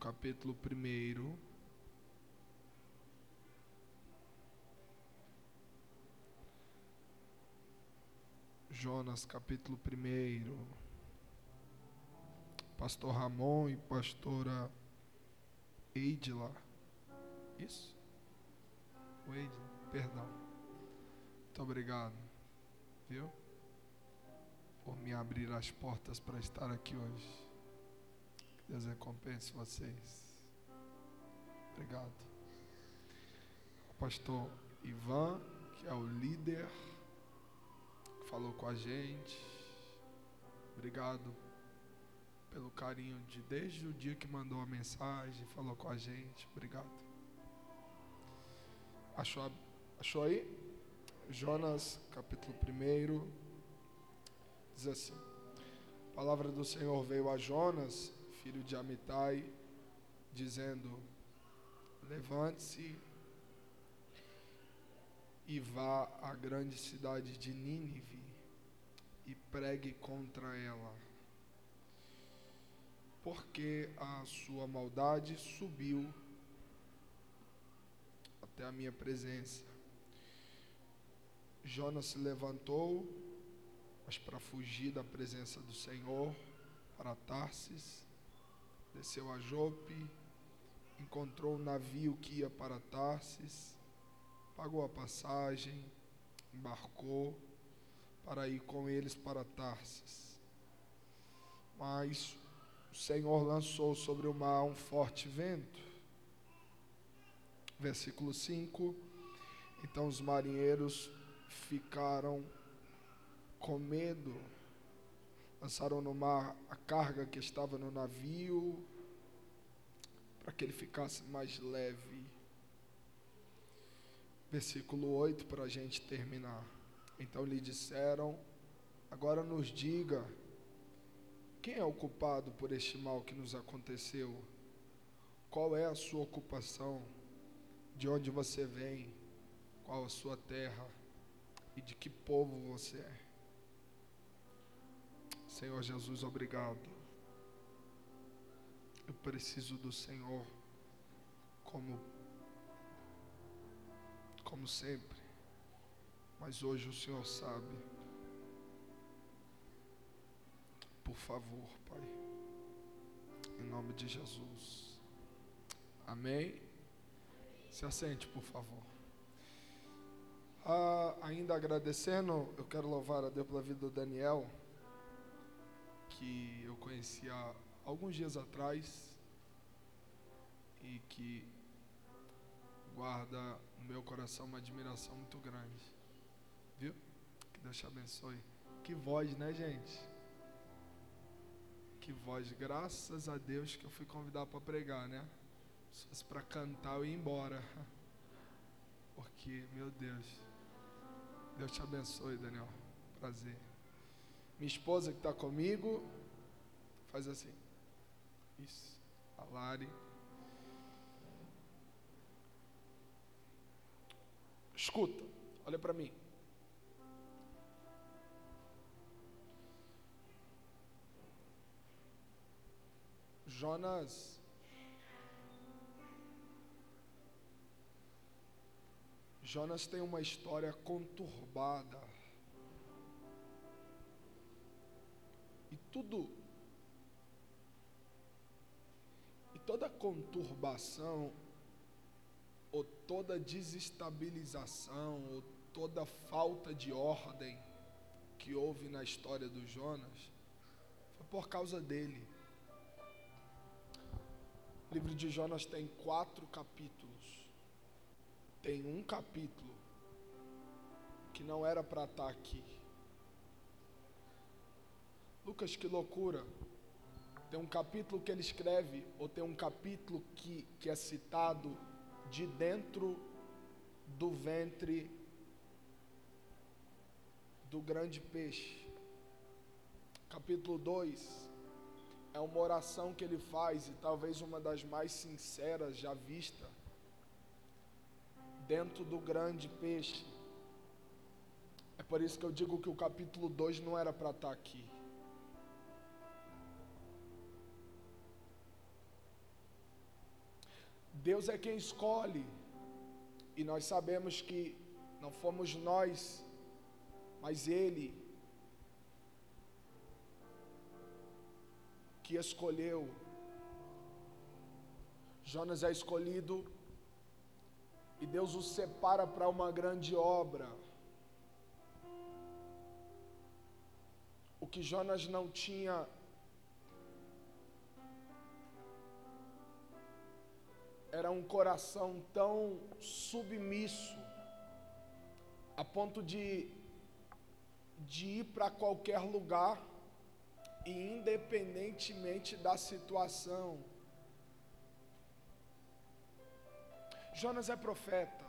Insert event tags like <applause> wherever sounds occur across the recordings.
capítulo 1. Jonas, capítulo 1. Pastor Ramon e pastora Eidila. Isso? O perdão. Muito obrigado. Viu? Por me abrir as portas para estar aqui hoje. Deus recompense vocês. Obrigado. O pastor Ivan, que é o líder falou com a gente. Obrigado pelo carinho de desde o dia que mandou a mensagem, falou com a gente. Obrigado. Achou, achou aí? Jonas, capítulo 1, diz assim: A palavra do Senhor veio a Jonas, filho de Amitai, dizendo: Levante-se e vá à grande cidade de Nínive e pregue contra ela, porque a sua maldade subiu até a minha presença. Jonas se levantou, mas para fugir da presença do Senhor, para Tarsis, desceu a Jope, encontrou um navio que ia para Tarsis pagou a passagem, embarcou para ir com eles para Tarsis. Mas o Senhor lançou sobre o mar um forte vento. Versículo 5: Então os marinheiros ficaram com medo, lançaram no mar a carga que estava no navio, para que ele ficasse mais leve versículo 8, para a gente terminar. Então lhe disseram: Agora nos diga, quem é o culpado por este mal que nos aconteceu? Qual é a sua ocupação? De onde você vem? Qual a sua terra? E de que povo você é? Senhor Jesus, obrigado. Eu preciso do Senhor como como sempre. Mas hoje o Senhor sabe. Por favor, Pai. Em nome de Jesus. Amém. Se assente, por favor. Ah, ainda agradecendo, eu quero louvar a Deus pela vida do Daniel, que eu conheci há alguns dias atrás e que guarda no meu coração uma admiração muito grande. Viu? Que Deus te abençoe. Que voz, né, gente? Que voz. Graças a Deus que eu fui convidado para pregar, né? Se fosse para cantar, eu ia embora. <laughs> Porque, meu Deus. Deus te abençoe, Daniel. Prazer. Minha esposa que está comigo, faz assim. Isso. A Lari. Escuta, olha para mim. Jonas Jonas tem uma história conturbada. Tudo e toda conturbação ou toda desestabilização, ou toda falta de ordem que houve na história do Jonas, foi por causa dele. O livro de Jonas tem quatro capítulos. Tem um capítulo que não era para estar tá aqui. Lucas, que loucura. Tem um capítulo que ele escreve, ou tem um capítulo que, que é citado de dentro do ventre do grande peixe. Capítulo 2 é uma oração que ele faz e talvez uma das mais sinceras já vista dentro do grande peixe. É por isso que eu digo que o capítulo 2 não era para estar tá aqui. Deus é quem escolhe. E nós sabemos que não fomos nós, mas Ele que escolheu. Jonas é escolhido e Deus o separa para uma grande obra. O que Jonas não tinha um coração tão submisso, a ponto de, de ir para qualquer lugar, e independentemente da situação. Jonas é profeta,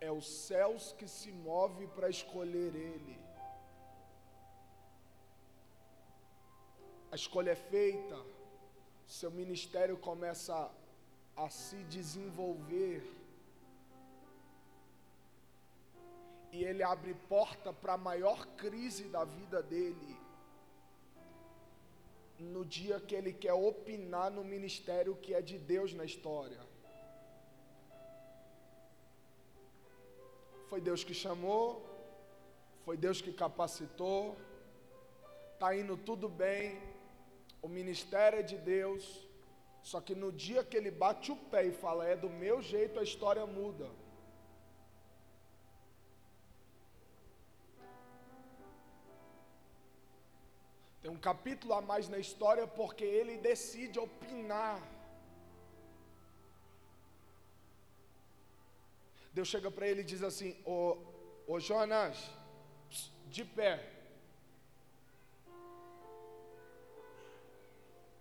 é os céus que se move para escolher ele. A escolha é feita, seu ministério começa a se desenvolver. E ele abre porta para a maior crise da vida dele. No dia que ele quer opinar no ministério que é de Deus na história. Foi Deus que chamou, foi Deus que capacitou, está indo tudo bem, o ministério é de Deus, só que no dia que ele bate o pé e fala, é do meu jeito, a história muda. Tem um capítulo a mais na história porque ele decide opinar. Deus chega para ele e diz assim: Ô, ô Jonas, de pé.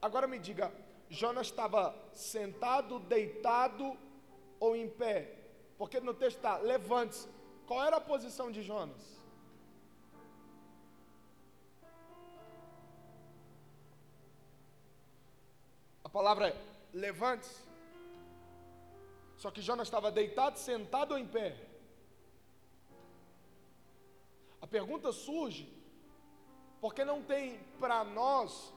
Agora me diga, Jonas estava sentado, deitado ou em pé? Porque no texto está, levante-se. Qual era a posição de Jonas? A palavra é levante-se. Só que Jonas estava deitado, sentado ou em pé? A pergunta surge, porque não tem para nós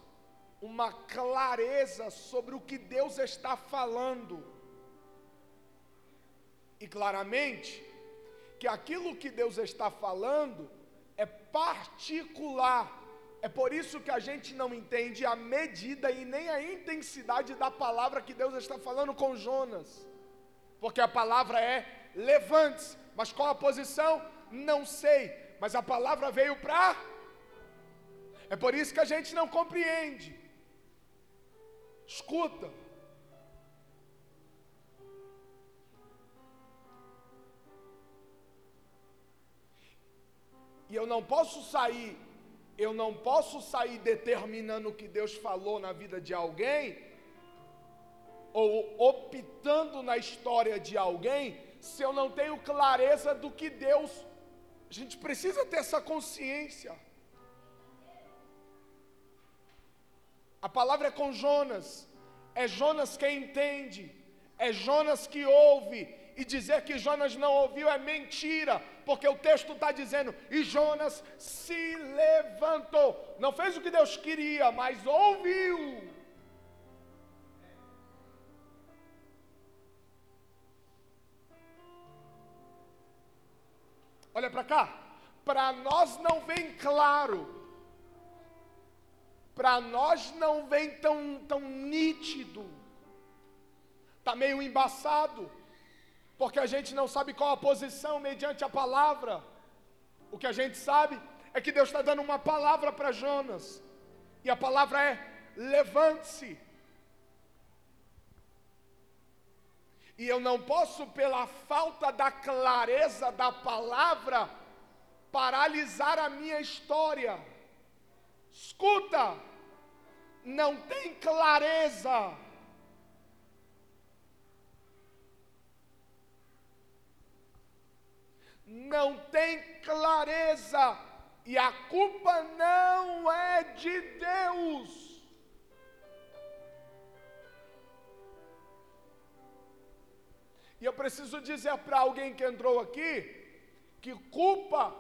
uma clareza sobre o que Deus está falando. E claramente, que aquilo que Deus está falando é particular. É por isso que a gente não entende a medida e nem a intensidade da palavra que Deus está falando com Jonas. Porque a palavra é levante-se. Mas qual a posição? Não sei. Mas a palavra veio para. É por isso que a gente não compreende. Escuta. E eu não posso sair, eu não posso sair determinando o que Deus falou na vida de alguém, ou optando na história de alguém, se eu não tenho clareza do que Deus. A gente precisa ter essa consciência. A palavra é com Jonas. É Jonas quem entende. É Jonas que ouve. E dizer que Jonas não ouviu é mentira, porque o texto está dizendo: e Jonas se levantou. Não fez o que Deus queria, mas ouviu. Olha para cá. Para nós não vem claro para nós não vem tão, tão nítido, está meio embaçado, porque a gente não sabe qual a posição mediante a palavra. O que a gente sabe é que Deus está dando uma palavra para Jonas, e a palavra é: levante-se. E eu não posso, pela falta da clareza da palavra, paralisar a minha história. Escuta, não tem clareza. Não tem clareza, e a culpa não é de Deus. E eu preciso dizer para alguém que entrou aqui, que culpa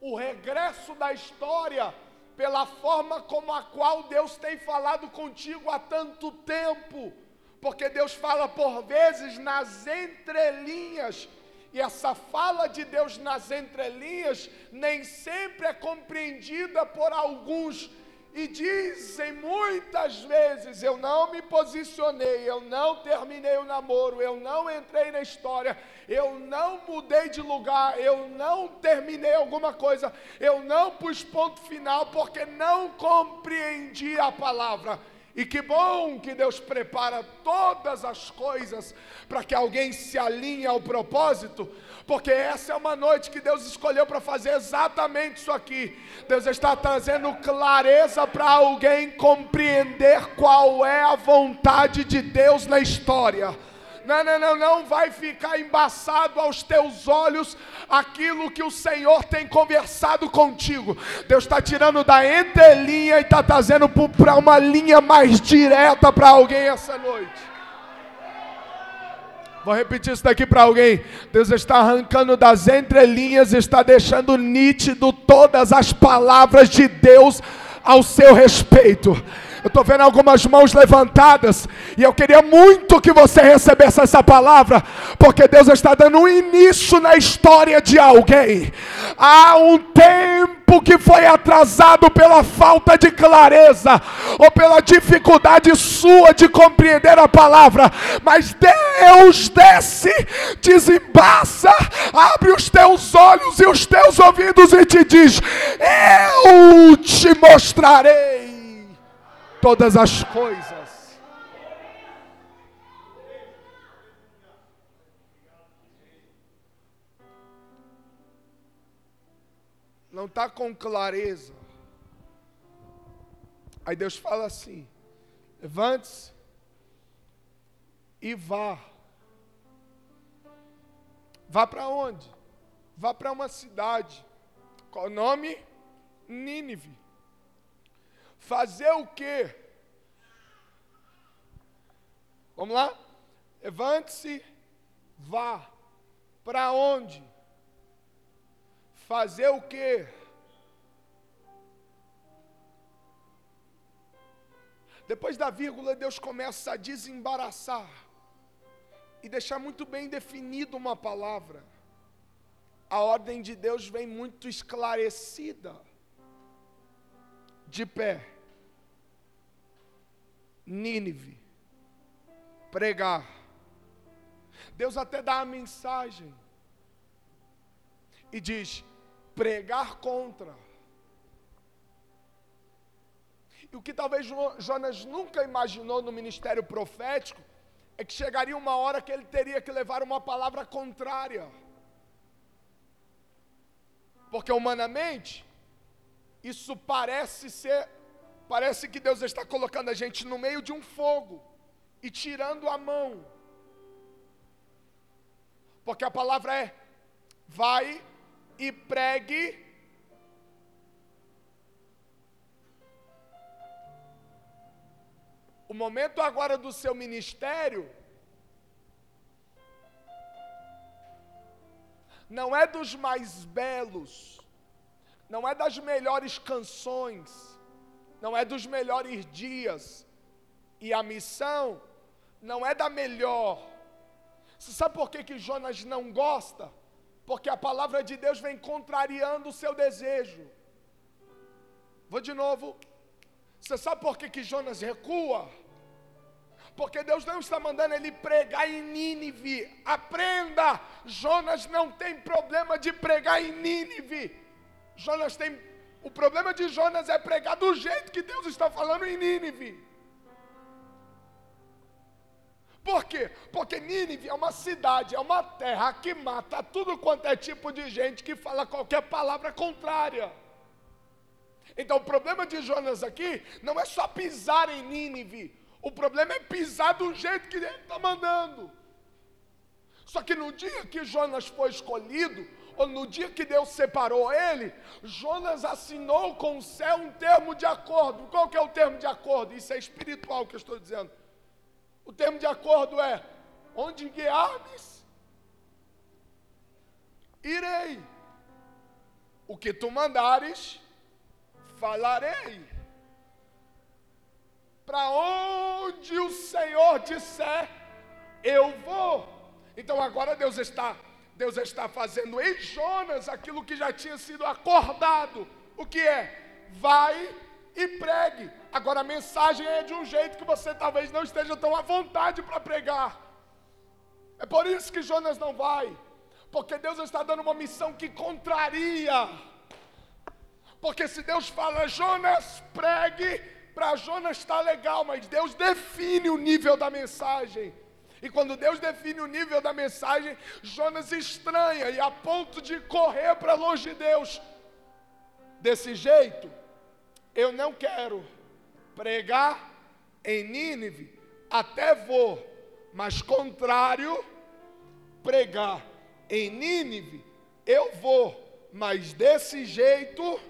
o regresso da história pela forma como a qual Deus tem falado contigo há tanto tempo, Porque Deus fala por vezes nas entrelinhas. E essa fala de Deus nas entrelinhas nem sempre é compreendida por alguns e dizem muitas vezes: eu não me posicionei, eu não terminei o namoro, eu não entrei na história, eu não mudei de lugar, eu não terminei alguma coisa, eu não pus ponto final porque não compreendi a palavra. E que bom que Deus prepara todas as coisas para que alguém se alinhe ao propósito, porque essa é uma noite que Deus escolheu para fazer exatamente isso aqui. Deus está trazendo clareza para alguém compreender qual é a vontade de Deus na história. Não, não, não, não vai ficar embaçado aos teus olhos aquilo que o Senhor tem conversado contigo. Deus está tirando da entrelinha e está trazendo para uma linha mais direta para alguém essa noite. Vou repetir isso daqui para alguém. Deus está arrancando das entrelinhas, está deixando nítido todas as palavras de Deus ao seu respeito. Eu estou vendo algumas mãos levantadas. E eu queria muito que você recebesse essa palavra. Porque Deus está dando um início na história de alguém. Há um tempo que foi atrasado pela falta de clareza. Ou pela dificuldade sua de compreender a palavra. Mas Deus desce, desembaça, abre os teus olhos e os teus ouvidos e te diz: Eu te mostrarei todas as coisas. Não está com clareza. Aí Deus fala assim: levante-se e vá. Vá para onde? Vá para uma cidade. Qual o nome? Nínive. Fazer o quê? Vamos lá? Levante-se, vá. Para onde? Fazer o quê? Depois da vírgula, Deus começa a desembaraçar e deixar muito bem definido uma palavra. A ordem de Deus vem muito esclarecida de pé. Nínive. Pregar. Deus até dá a mensagem. E diz: pregar contra. E o que talvez Jonas nunca imaginou no ministério profético é que chegaria uma hora que ele teria que levar uma palavra contrária. Porque humanamente, isso parece ser, parece que Deus está colocando a gente no meio de um fogo e tirando a mão. Porque a palavra é: vai e pregue. O momento agora do seu ministério não é dos mais belos, não é das melhores canções, não é dos melhores dias, e a missão não é da melhor. Você sabe por que, que Jonas não gosta? Porque a palavra de Deus vem contrariando o seu desejo. Vou de novo. Você sabe por que, que Jonas recua? Porque Deus não está mandando ele pregar em Nínive. Aprenda! Jonas não tem problema de pregar em Nínive. Jonas tem. O problema de Jonas é pregar do jeito que Deus está falando em Nínive. Por quê? Porque Nínive é uma cidade, é uma terra que mata tudo quanto é tipo de gente que fala qualquer palavra contrária. Então o problema de Jonas aqui não é só pisar em Nínive, o problema é pisar do jeito que ele está mandando. Só que no dia que Jonas foi escolhido, no dia que Deus separou ele, Jonas assinou com o céu um termo de acordo. Qual que é o termo de acordo? Isso é espiritual que eu estou dizendo. O termo de acordo é: onde guiarmes, irei. O que tu mandares, falarei. Para onde o Senhor disser, eu vou. Então agora Deus está, Deus está fazendo em Jonas aquilo que já tinha sido acordado. O que é? Vai e pregue. Agora a mensagem é de um jeito que você talvez não esteja tão à vontade para pregar. É por isso que Jonas não vai. Porque Deus está dando uma missão que contraria. Porque se Deus fala, Jonas, pregue, para Jonas está legal, mas Deus define o nível da mensagem. E quando Deus define o nível da mensagem, Jonas estranha e a ponto de correr para longe de Deus. Desse jeito, eu não quero pregar em Nínive, até vou, mas contrário, pregar em Nínive, eu vou, mas desse jeito,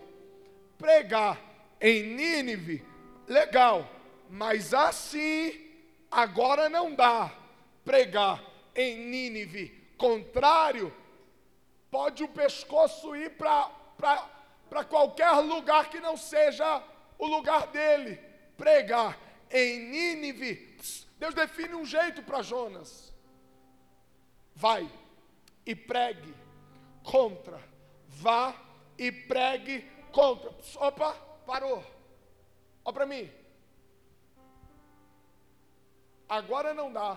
pregar em Nínive, legal, mas assim, agora não dá pregar em Nínive, contrário, pode o pescoço ir para qualquer lugar que não seja o lugar dele, pregar em Nínive. Deus define um jeito para Jonas. Vai e pregue contra. Vá e pregue contra. Opa, parou. Olha para mim. Agora não dá.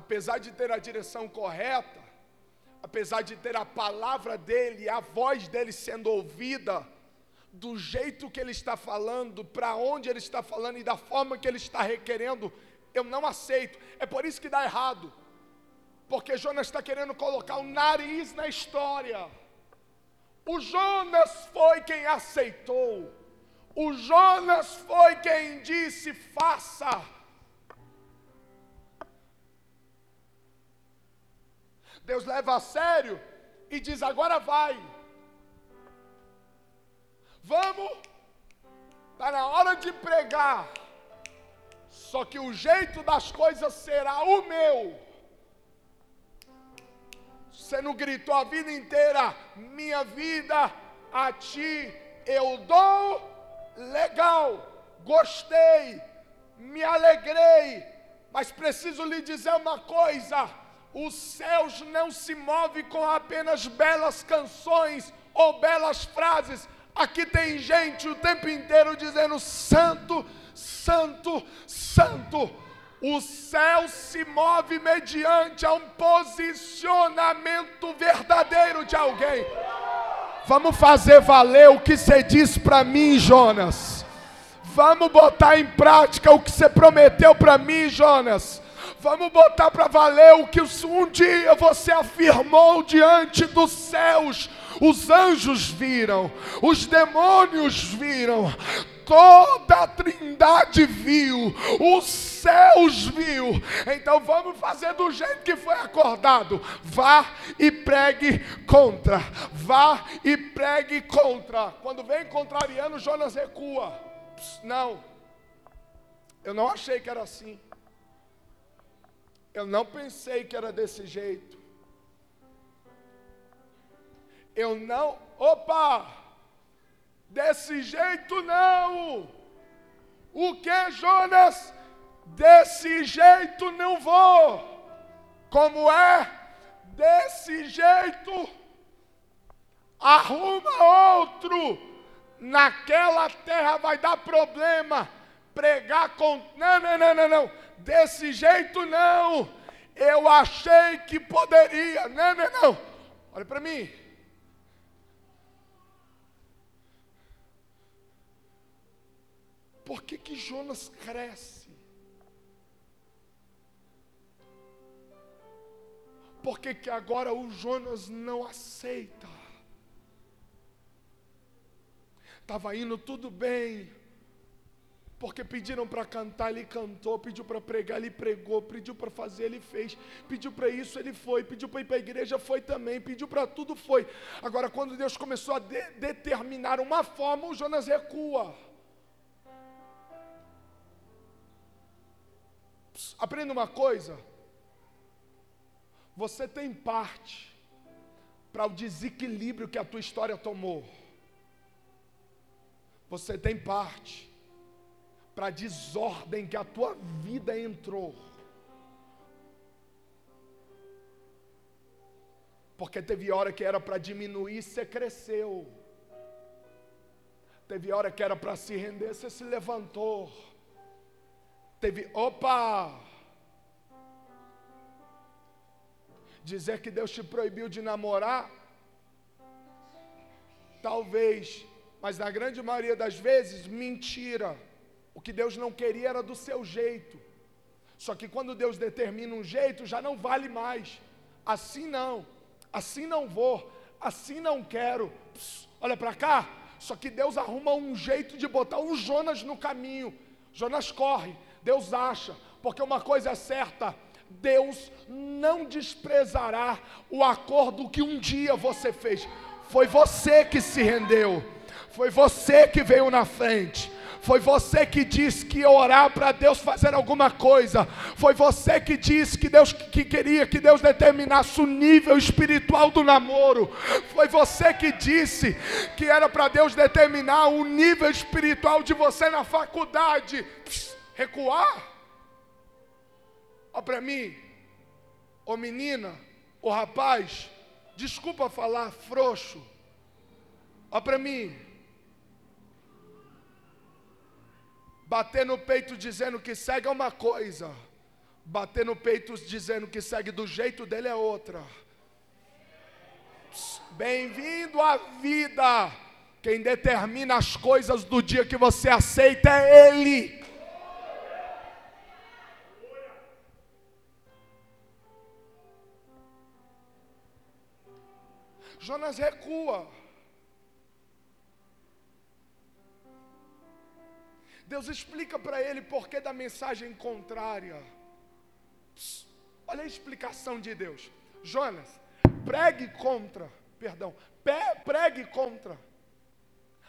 Apesar de ter a direção correta, apesar de ter a palavra dele, a voz dele sendo ouvida, do jeito que ele está falando, para onde ele está falando e da forma que ele está requerendo, eu não aceito. É por isso que dá errado. Porque Jonas está querendo colocar o nariz na história. O Jonas foi quem aceitou. O Jonas foi quem disse: faça. Deus leva a sério e diz: agora vai. Vamos, está na hora de pregar. Só que o jeito das coisas será o meu. Você não gritou a vida inteira, minha vida a ti eu dou, legal, gostei, me alegrei, mas preciso lhe dizer uma coisa: os céus não se movem com apenas belas canções ou belas frases. Aqui tem gente o tempo inteiro dizendo: Santo, Santo, Santo. O céu se move mediante a um posicionamento verdadeiro de alguém. Vamos fazer valer o que você disse para mim, Jonas. Vamos botar em prática o que você prometeu para mim, Jonas. Vamos botar para valer o que um dia você afirmou diante dos céus. Os anjos viram, os demônios viram, toda a trindade viu, os céus viu. Então vamos fazer do jeito que foi acordado. Vá e pregue contra. Vá e pregue contra. Quando vem contrariando, Jonas recua. Não. Eu não achei que era assim. Eu não pensei que era desse jeito. Eu não, opa, desse jeito não. O que, Jonas? Desse jeito não vou. Como é? Desse jeito. Arruma outro. Naquela terra vai dar problema. Pregar com. Não, não, não, não, não desse jeito não. Eu achei que poderia. Não, não, não. Olha para mim. Por que, que Jonas cresce? Por que, que agora o Jonas não aceita? Estava indo tudo bem porque pediram para cantar, ele cantou, pediu para pregar, ele pregou, pediu para fazer, ele fez, pediu para isso, ele foi, pediu para ir para a igreja, foi também, pediu para tudo, foi. Agora, quando Deus começou a de determinar uma forma, o Jonas recua. aprenda uma coisa. Você tem parte para o desequilíbrio que a tua história tomou. Você tem parte para a desordem que a tua vida entrou. Porque teve hora que era para diminuir, você cresceu. Teve hora que era para se render, você se levantou. Teve, opa! Dizer que Deus te proibiu de namorar, talvez, mas na grande maioria das vezes, mentira. O que Deus não queria era do seu jeito. Só que quando Deus determina um jeito, já não vale mais. Assim não, assim não vou, assim não quero. Pss, olha para cá, só que Deus arruma um jeito de botar um Jonas no caminho. Jonas corre, Deus acha, porque uma coisa é certa: Deus não desprezará o acordo que um dia você fez. Foi você que se rendeu, foi você que veio na frente. Foi você que disse que ia orar para Deus fazer alguma coisa. Foi você que disse que Deus que queria que Deus determinasse o nível espiritual do namoro. Foi você que disse que era para Deus determinar o nível espiritual de você na faculdade. Recuar? Olha para mim, ô menina, ô rapaz, desculpa falar frouxo. Olha para mim. Bater no peito dizendo que segue é uma coisa, bater no peito dizendo que segue do jeito dele é outra. Bem-vindo à vida. Quem determina as coisas do dia que você aceita é Ele. Jonas recua. Deus explica para ele porquê da mensagem contrária. Olha a explicação de Deus. Jonas, pregue contra, perdão, pregue contra.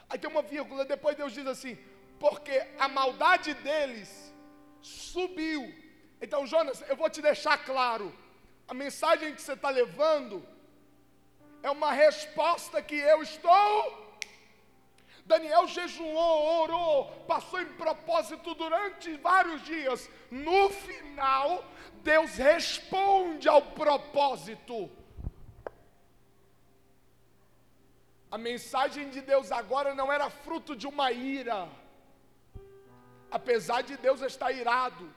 Aí tem uma vírgula, depois Deus diz assim: porque a maldade deles subiu. Então, Jonas, eu vou te deixar claro: a mensagem que você está levando é uma resposta que eu estou Daniel jejuou, orou, passou em propósito durante vários dias. No final, Deus responde ao propósito. A mensagem de Deus agora não era fruto de uma ira, apesar de Deus estar irado.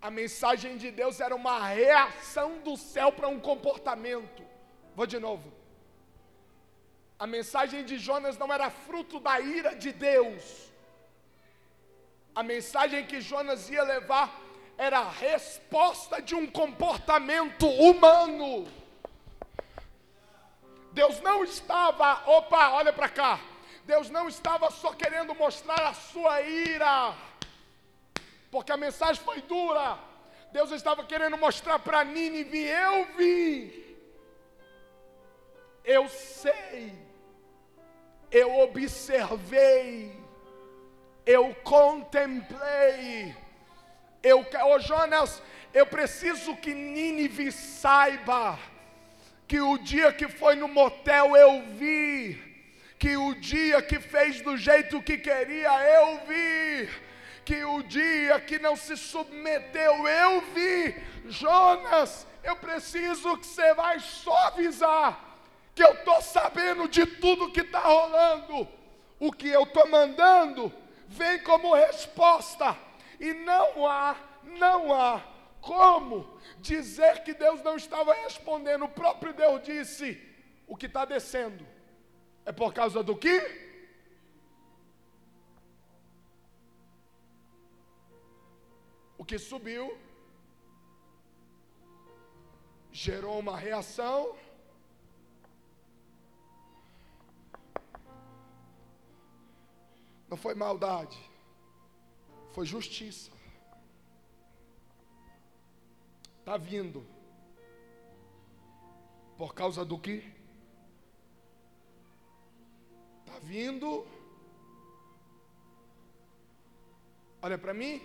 A mensagem de Deus era uma reação do céu para um comportamento. Vou de novo. A mensagem de Jonas não era fruto da ira de Deus. A mensagem que Jonas ia levar era a resposta de um comportamento humano. Deus não estava, opa, olha para cá. Deus não estava só querendo mostrar a sua ira, porque a mensagem foi dura. Deus estava querendo mostrar para Nínive: eu vi, eu sei eu observei, eu contemplei, eu, oh Jonas, eu preciso que Nínive saiba que o dia que foi no motel eu vi, que o dia que fez do jeito que queria eu vi, que o dia que não se submeteu eu vi. Jonas, eu preciso que você vai suavizar que eu estou sabendo de tudo que está rolando, o que eu estou mandando vem como resposta, e não há, não há como dizer que Deus não estava respondendo. O próprio Deus disse: o que está descendo é por causa do que? O que subiu gerou uma reação Não foi maldade, foi justiça. Está vindo. Por causa do que? Está vindo. Olha para mim.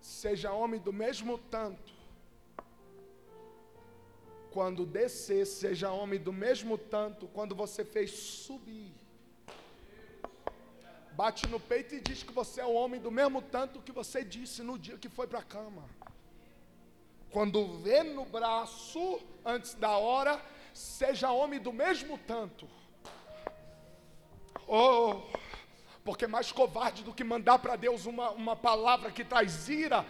Seja homem do mesmo tanto quando descer, seja homem do mesmo tanto quando você fez subir. Bate no peito e diz que você é o homem do mesmo tanto que você disse no dia que foi para a cama. Quando vê no braço, antes da hora, seja homem do mesmo tanto. Oh, porque mais covarde do que mandar para Deus uma, uma palavra que traz ira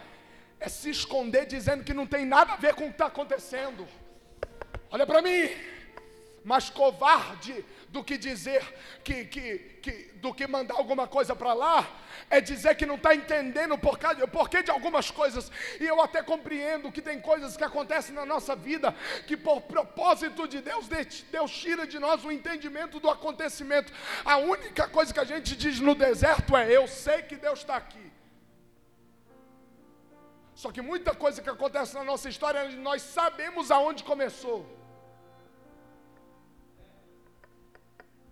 é se esconder dizendo que não tem nada a ver com o que está acontecendo. Olha para mim, mais covarde do que dizer que, que, que do que mandar alguma coisa para lá, é dizer que não está entendendo porquê, o porquê de algumas coisas. E eu até compreendo que tem coisas que acontecem na nossa vida que, por propósito de Deus, Deus tira de nós o entendimento do acontecimento. A única coisa que a gente diz no deserto é: Eu sei que Deus está aqui. Só que muita coisa que acontece na nossa história, nós sabemos aonde começou.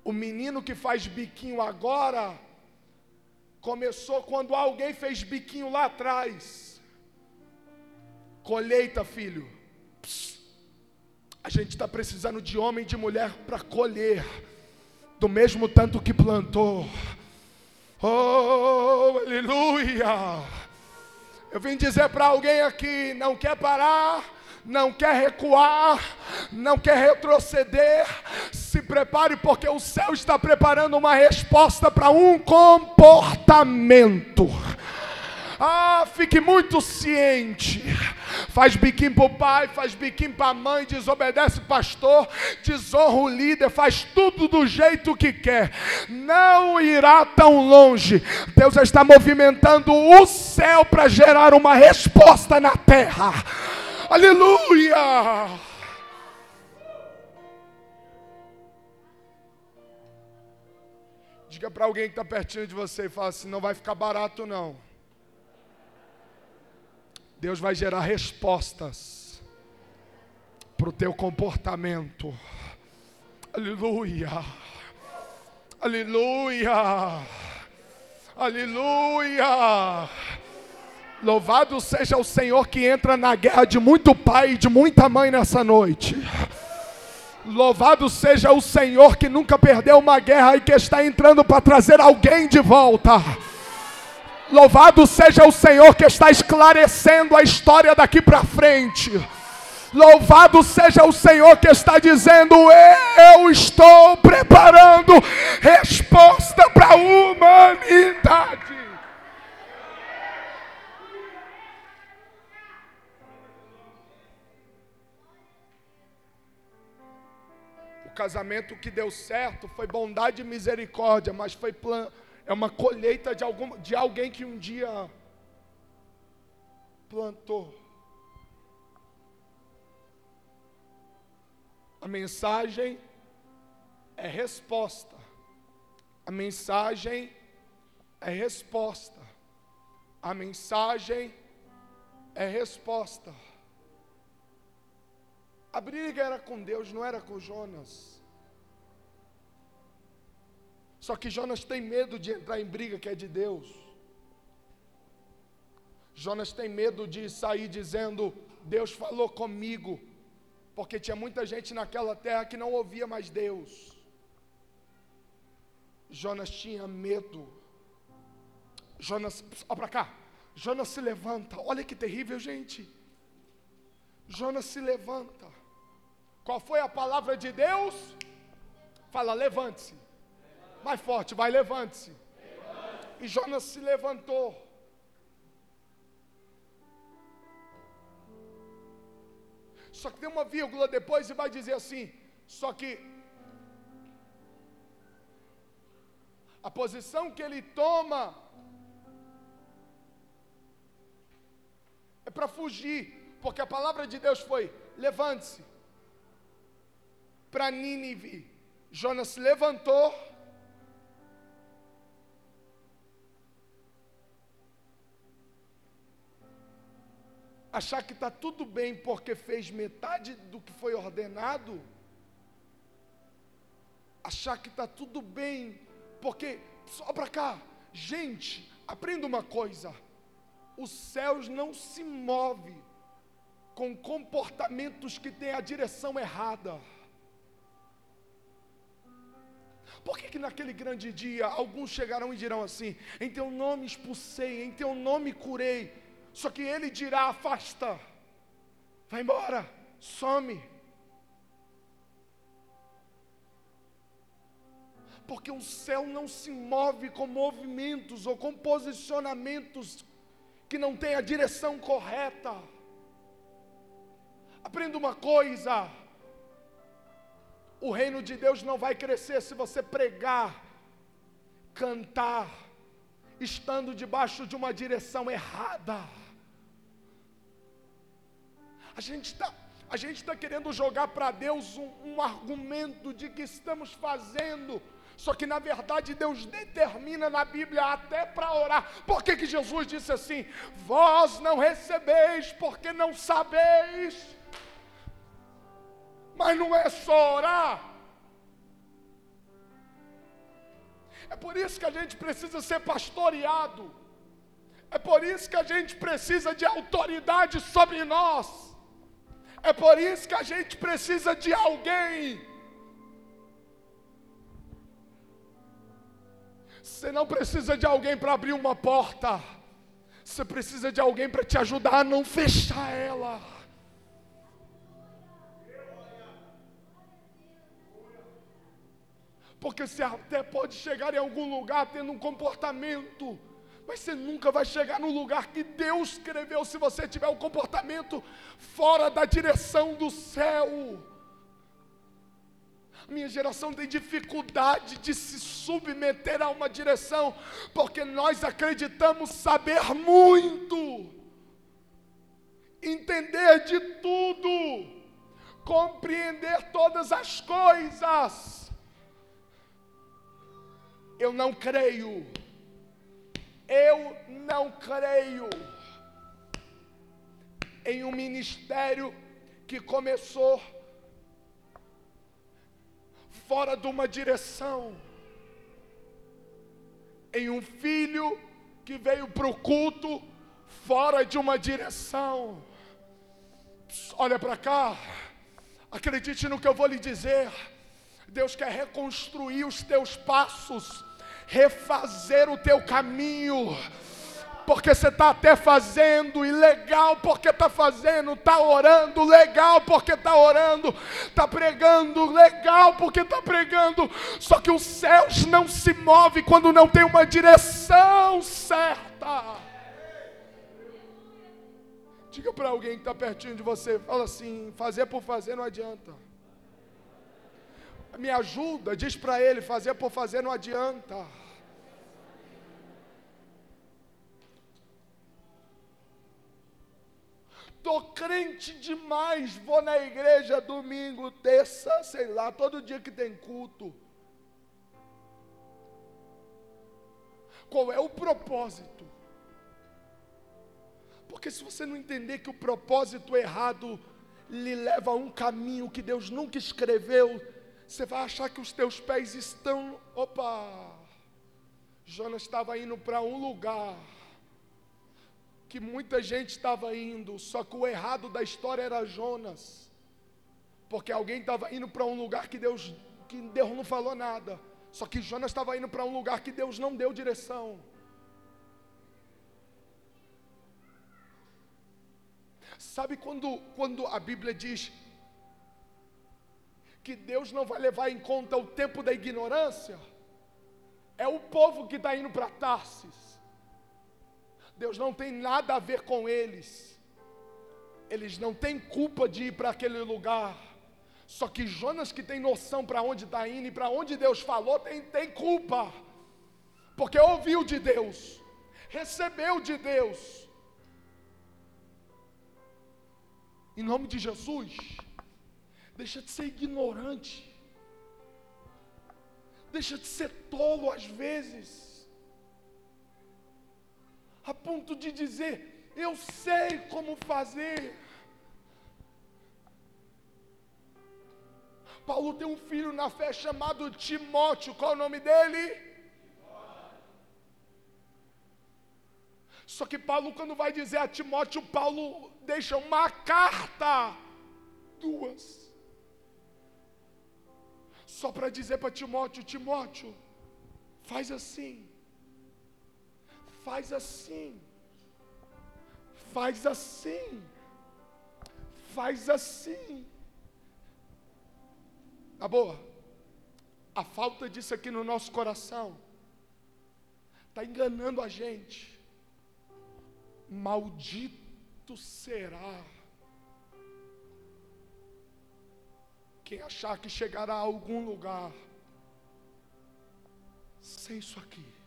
O menino que faz biquinho agora começou quando alguém fez biquinho lá atrás. Colheita, filho. Psst. A gente está precisando de homem e de mulher para colher, do mesmo tanto que plantou. Oh, aleluia! Eu vim dizer para alguém aqui: não quer parar, não quer recuar, não quer retroceder, se prepare, porque o céu está preparando uma resposta para um comportamento. Ah, fique muito ciente. Faz biquinho para o pai, faz biquinho para a mãe, desobedece o pastor, desonra o líder, faz tudo do jeito que quer. Não irá tão longe. Deus está movimentando o céu para gerar uma resposta na terra. Aleluia! Diga para alguém que está pertinho de você e fala assim: não vai ficar barato, não. Deus vai gerar respostas para o teu comportamento. Aleluia! Aleluia! Aleluia! Louvado seja o Senhor que entra na guerra de muito pai e de muita mãe nessa noite. Louvado seja o Senhor que nunca perdeu uma guerra e que está entrando para trazer alguém de volta. Louvado seja o Senhor que está esclarecendo a história daqui para frente. Louvado seja o Senhor que está dizendo: Eu estou preparando resposta para a humanidade. Casamento que deu certo foi bondade e misericórdia, mas foi plan... é uma colheita de, algum... de alguém que um dia plantou. A mensagem é resposta. A mensagem é resposta. A mensagem é resposta. A briga era com Deus, não era com Jonas. Só que Jonas tem medo de entrar em briga que é de Deus. Jonas tem medo de sair dizendo: Deus falou comigo, porque tinha muita gente naquela terra que não ouvia mais Deus. Jonas tinha medo. Jonas, olha para cá. Jonas se levanta. Olha que terrível, gente. Jonas se levanta. Qual foi a palavra de Deus? Fala, levante-se. Mais forte, vai, levante-se. E Jonas se levantou. Só que tem uma vírgula depois e vai dizer assim: só que a posição que ele toma é para fugir, porque a palavra de Deus foi: levante-se para Nínive. Jonas levantou. Achar que está tudo bem porque fez metade do que foi ordenado. Achar que está tudo bem porque, só para cá, gente, aprenda uma coisa: os céus não se movem com comportamentos que têm a direção errada. Que, que naquele grande dia alguns chegarão e dirão assim: Em teu nome expulsei, em teu nome curei. Só que ele dirá: Afasta, vai embora, some. Porque o céu não se move com movimentos ou com posicionamentos que não têm a direção correta. Aprenda uma coisa: o reino de Deus não vai crescer se você pregar, cantar, estando debaixo de uma direção errada. A gente está a gente está querendo jogar para Deus um, um, argumento de que estamos fazendo, só que na verdade Deus determina na Bíblia até para orar. Por que, que Jesus disse assim? Vós não recebeis porque não sabeis. Mas não é só orar. É por isso que a gente precisa ser pastoreado. É por isso que a gente precisa de autoridade sobre nós. É por isso que a gente precisa de alguém. Você não precisa de alguém para abrir uma porta. Você precisa de alguém para te ajudar a não fechar ela. Porque você até pode chegar em algum lugar tendo um comportamento mas você nunca vai chegar no lugar que Deus escreveu se você tiver um comportamento fora da direção do céu. Minha geração tem dificuldade de se submeter a uma direção, porque nós acreditamos saber muito, entender de tudo, compreender todas as coisas. Eu não creio eu não creio em um ministério que começou fora de uma direção, em um filho que veio para o culto fora de uma direção. Olha para cá, acredite no que eu vou lhe dizer. Deus quer reconstruir os teus passos refazer o teu caminho porque você está até fazendo, e legal porque está fazendo, está orando, legal porque está orando, está pregando, legal porque está pregando, só que os céus não se movem quando não tem uma direção certa. Diga para alguém que está pertinho de você, fala assim: fazer por fazer não adianta. Me ajuda, diz para ele: fazer por fazer não adianta. Tô crente demais, vou na igreja domingo, terça, sei lá, todo dia que tem culto. Qual é o propósito? Porque se você não entender que o propósito errado lhe leva a um caminho que Deus nunca escreveu, você vai achar que os teus pés estão. Opa! Jonas estava indo para um lugar que muita gente estava indo, só que o errado da história era Jonas. Porque alguém estava indo para um lugar que Deus, que Deus não falou nada. Só que Jonas estava indo para um lugar que Deus não deu direção. Sabe quando, quando a Bíblia diz que Deus não vai levar em conta o tempo da ignorância? É o povo que está indo para Tarsis. Deus não tem nada a ver com eles. Eles não têm culpa de ir para aquele lugar. Só que Jonas, que tem noção para onde está indo e para onde Deus falou, tem, tem culpa. Porque ouviu de Deus, recebeu de Deus. Em nome de Jesus, deixa de ser ignorante, deixa de ser tolo às vezes a ponto de dizer: Eu sei como fazer. Paulo tem um filho na fé chamado Timóteo, qual é o nome dele? Só que Paulo, quando vai dizer a Timóteo, Paulo deixa uma carta, duas, só para dizer para Timóteo: Timóteo, faz assim, faz assim, faz assim, faz assim. A boa, a falta disso aqui no nosso coração está enganando a gente. Maldito será quem achar que chegará a algum lugar sem isso aqui.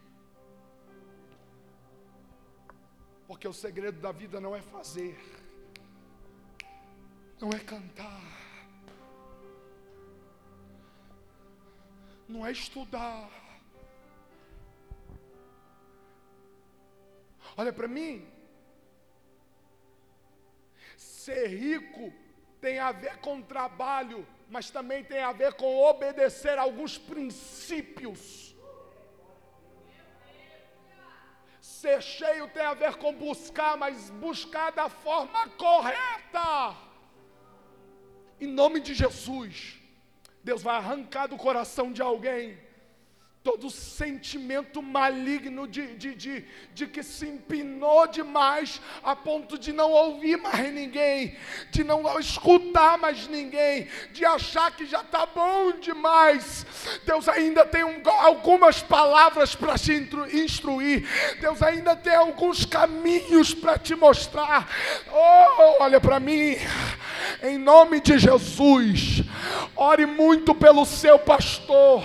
Porque o segredo da vida não é fazer, não é cantar, não é estudar. Olha para mim. Ser rico tem a ver com trabalho, mas também tem a ver com obedecer a alguns princípios. Ser cheio tem a ver com buscar, mas buscar da forma correta. Em nome de Jesus. Deus vai arrancar do coração de alguém todo sentimento maligno de, de, de, de que se empinou demais a ponto de não ouvir mais ninguém, de não escutar mais ninguém, de achar que já está bom demais. Deus ainda tem um, algumas palavras para te instruir, Deus ainda tem alguns caminhos para te mostrar. Oh, olha para mim, em nome de Jesus, ore muito pelo seu pastor,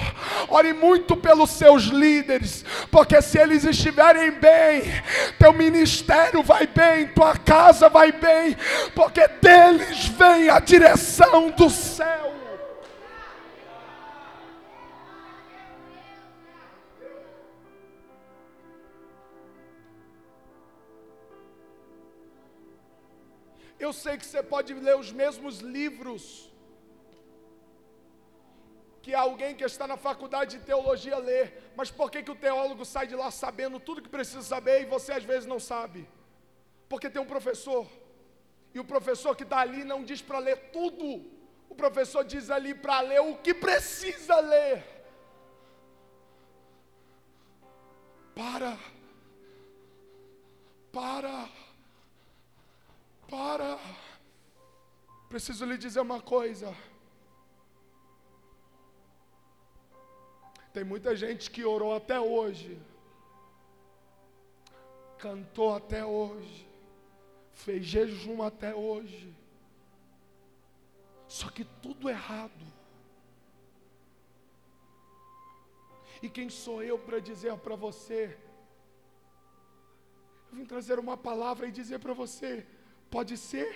ore muito pelo pelos seus líderes, porque se eles estiverem bem, teu ministério vai bem, tua casa vai bem, porque deles vem a direção do céu. Eu sei que você pode ler os mesmos livros que alguém que está na faculdade de teologia lê. Mas por que, que o teólogo sai de lá sabendo tudo que precisa saber e você às vezes não sabe? Porque tem um professor, e o professor que está ali não diz para ler tudo, o professor diz ali para ler o que precisa ler. Para, para, para. Preciso lhe dizer uma coisa. Tem muita gente que orou até hoje, cantou até hoje, fez jejum até hoje, só que tudo errado. E quem sou eu para dizer para você? Eu vim trazer uma palavra e dizer para você: pode ser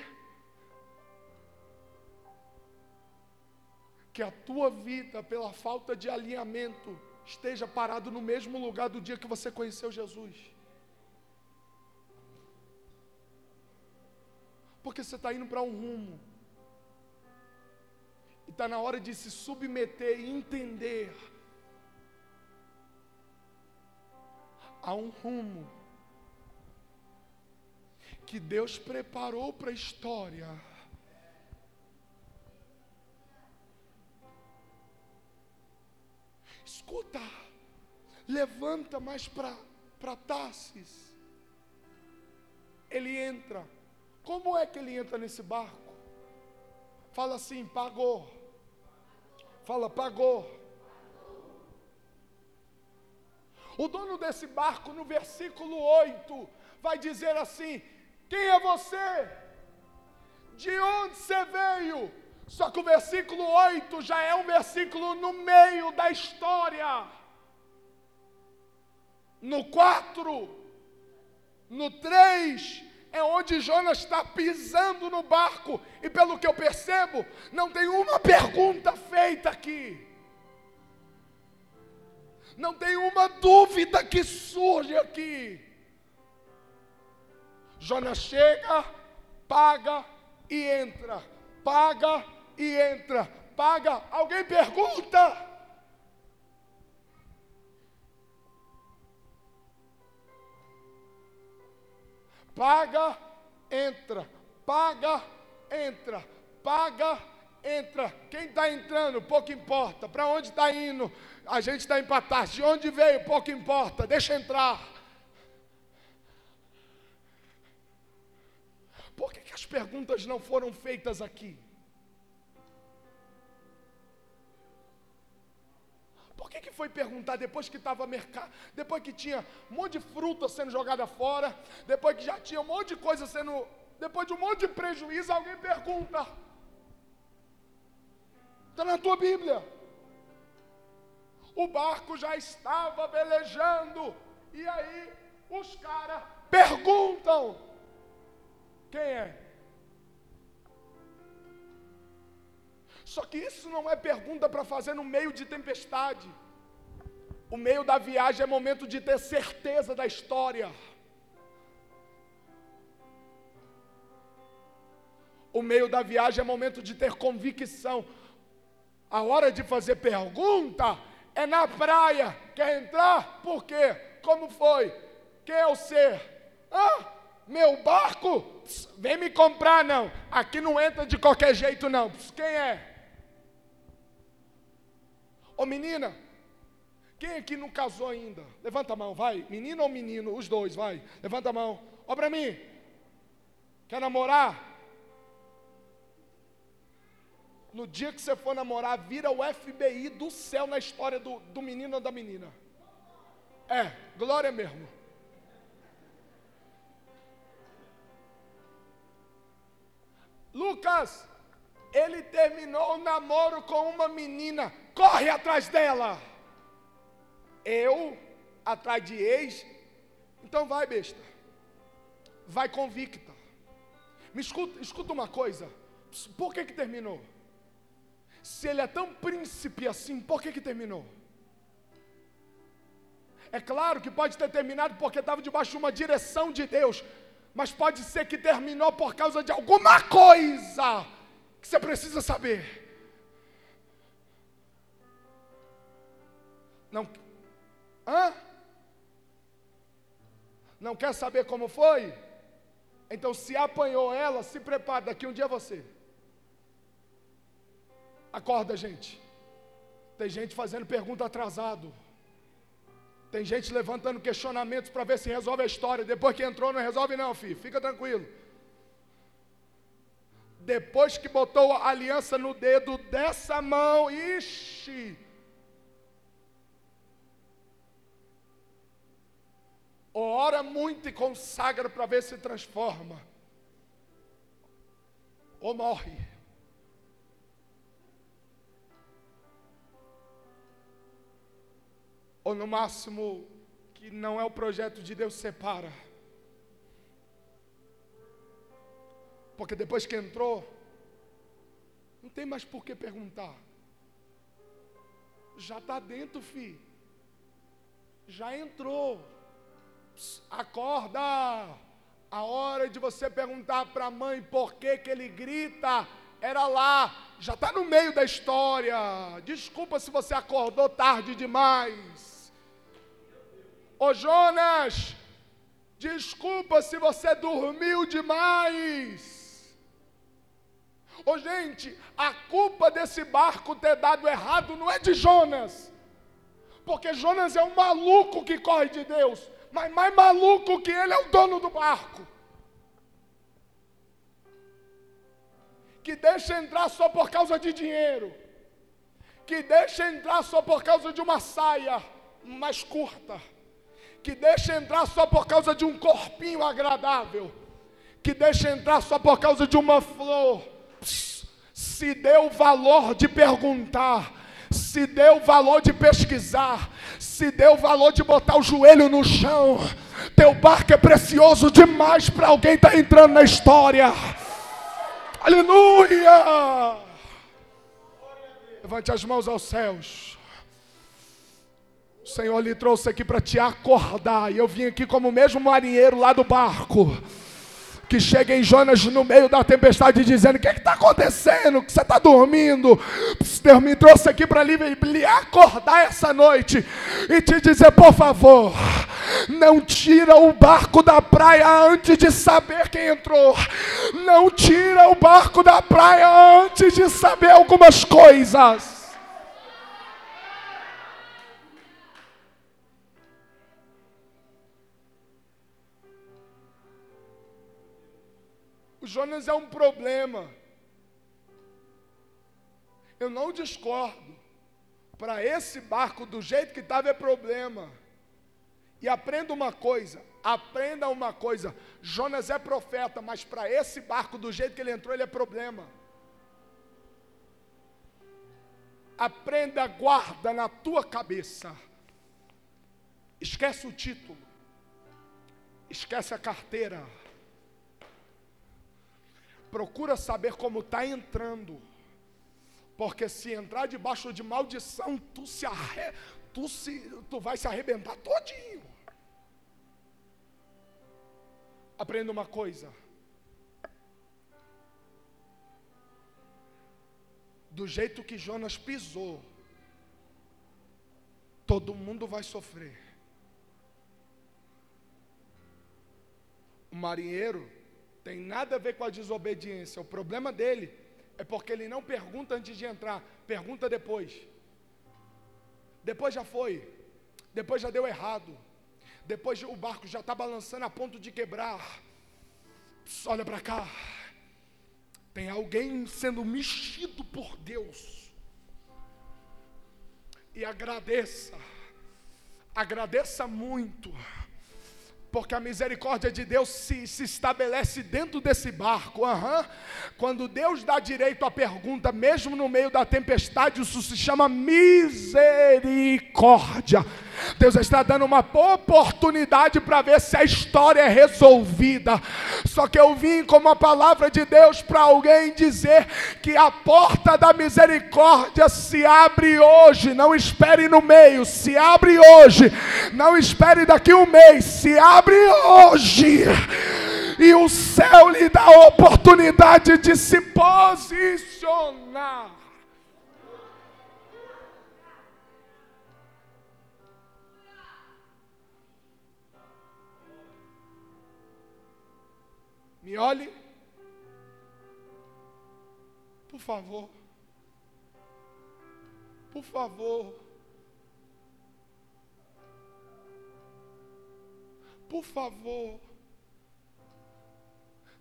que a tua vida, pela falta de alinhamento, esteja parado no mesmo lugar do dia que você conheceu Jesus. Porque você está indo para um rumo. E está na hora de se submeter e entender a um rumo que Deus preparou para a história Escuta, levanta mais para Tarsis. Ele entra. Como é que ele entra nesse barco? Fala assim: pagou. Fala, pagou. O dono desse barco, no versículo 8, vai dizer assim: Quem é você? De onde você veio? Só que o versículo 8 já é um versículo no meio da história. No 4, no 3, é onde Jonas está pisando no barco. E pelo que eu percebo, não tem uma pergunta feita aqui. Não tem uma dúvida que surge aqui. Jonas chega, paga e entra. Paga e entra, paga. Alguém pergunta? Paga, entra, paga, entra, paga, entra. Quem está entrando, pouco importa. Para onde está indo? A gente está empatado. De onde veio, pouco importa. Deixa entrar. Por que, que as perguntas não foram feitas aqui? Por que, que foi perguntar depois que estava mercado, depois que tinha um monte de fruta sendo jogada fora, depois que já tinha um monte de coisa sendo, depois de um monte de prejuízo, alguém pergunta. Está na tua Bíblia. O barco já estava velejando. E aí os caras perguntam: quem é? Só que isso não é pergunta para fazer no meio de tempestade. O meio da viagem é momento de ter certeza da história. O meio da viagem é momento de ter convicção. A hora de fazer pergunta é na praia. Quer entrar? Por quê? Como foi? Quem é o ser? Ah, meu barco? Pss, vem me comprar, não. Aqui não entra de qualquer jeito, não. Pss, quem é? Ô menina, quem aqui não casou ainda? Levanta a mão, vai. Menino ou menino? Os dois, vai. Levanta a mão. Ó para mim. Quer namorar? No dia que você for namorar, vira o FBI do céu na história do, do menino ou da menina. É, glória mesmo. Lucas, ele terminou o namoro com uma menina, corre atrás dela. Eu, atrás de ex, então vai, besta. Vai convicta. Me escuta, escuta uma coisa. Por que que terminou? Se ele é tão príncipe assim, por que que terminou? É claro que pode ter terminado porque estava debaixo de uma direção de Deus, mas pode ser que terminou por causa de alguma coisa que você precisa saber. Não, hã? Não quer saber como foi? Então, se apanhou ela, se prepara, daqui um dia é você. Acorda, gente. Tem gente fazendo pergunta atrasado. Tem gente levantando questionamentos para ver se resolve a história. Depois que entrou, não resolve, não, filho. Fica tranquilo. Depois que botou a aliança no dedo dessa mão, ixi. Ora muito e consagra para ver se transforma. Ou morre. Ou no máximo que não é o projeto de Deus separa. Porque depois que entrou, não tem mais por que perguntar. Já está dentro, fi. Já entrou. Pss, acorda. A hora de você perguntar para a mãe por que, que ele grita, era lá. Já está no meio da história. Desculpa se você acordou tarde demais. Ô Jonas, desculpa se você dormiu demais. Ô gente, a culpa desse barco ter dado errado não é de Jonas, porque Jonas é um maluco que corre de Deus, mas mais maluco que ele é o dono do barco. Que deixa entrar só por causa de dinheiro, que deixa entrar só por causa de uma saia mais curta que deixa entrar só por causa de um corpinho agradável, que deixa entrar só por causa de uma flor, se deu valor de perguntar, se deu valor de pesquisar, se deu valor de botar o joelho no chão. Teu barco é precioso demais para alguém estar tá entrando na história. Aleluia! Levante as mãos aos céus. O Senhor lhe trouxe aqui para te acordar. E eu vim aqui como o mesmo marinheiro lá do barco. Que chega em Jonas no meio da tempestade dizendo: O que está acontecendo? Que você está dormindo? Deus me trouxe aqui para lhe, lhe acordar essa noite e te dizer: Por favor, Não tira o barco da praia antes de saber quem entrou. Não tira o barco da praia antes de saber algumas coisas. Jonas é um problema. Eu não discordo. Para esse barco, do jeito que estava, é problema. E aprenda uma coisa, aprenda uma coisa. Jonas é profeta, mas para esse barco, do jeito que ele entrou, ele é problema. Aprenda, guarda na tua cabeça. Esquece o título. Esquece a carteira. Procura saber como está entrando. Porque se entrar debaixo de maldição, tu se arre... tu, se... tu vai se arrebentar todinho. Aprenda uma coisa. Do jeito que Jonas pisou, todo mundo vai sofrer. O marinheiro tem nada a ver com a desobediência. O problema dele é porque ele não pergunta antes de entrar, pergunta depois. Depois já foi, depois já deu errado, depois o barco já está balançando a ponto de quebrar. Pss, olha para cá, tem alguém sendo mexido por Deus. E agradeça, agradeça muito porque a misericórdia de Deus se, se estabelece dentro desse barco. Uhum. Quando Deus dá direito à pergunta, mesmo no meio da tempestade, isso se chama misericórdia. Deus está dando uma oportunidade para ver se a história é resolvida. Só que eu vim como a palavra de Deus para alguém dizer que a porta da misericórdia se abre hoje. Não espere no meio, se abre hoje. Não espere daqui um mês, se abre hoje. E o céu lhe dá a oportunidade de se posicionar. Me olhe. Por favor. Por favor. Por favor.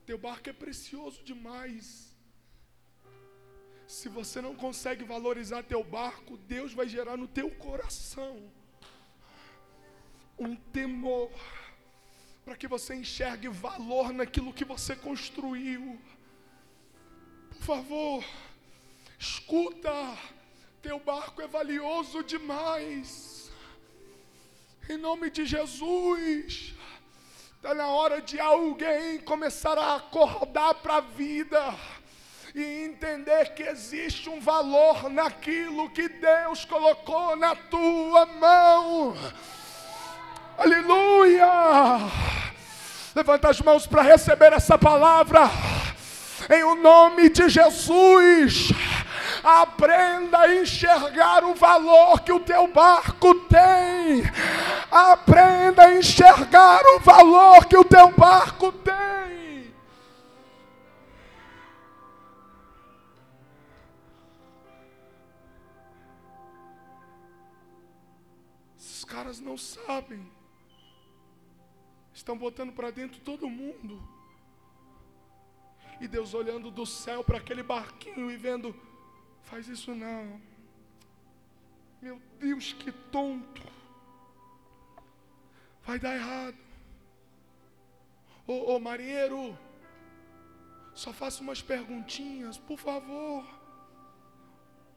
Teu barco é precioso demais. Se você não consegue valorizar teu barco, Deus vai gerar no teu coração um temor para que você enxergue valor naquilo que você construiu. Por favor, escuta, teu barco é valioso demais. Em nome de Jesus, está na hora de alguém começar a acordar para a vida e entender que existe um valor naquilo que Deus colocou na tua mão. Aleluia! Levanta as mãos para receber essa palavra. Em o nome de Jesus. Aprenda a enxergar o valor que o teu barco tem. Aprenda a enxergar o valor que o teu barco tem. Esses caras não sabem. Estão botando para dentro todo mundo. E Deus olhando do céu para aquele barquinho e vendo, faz isso não. Meu Deus, que tonto. Vai dar errado. Ô, ô marinheiro, só faça umas perguntinhas, por favor.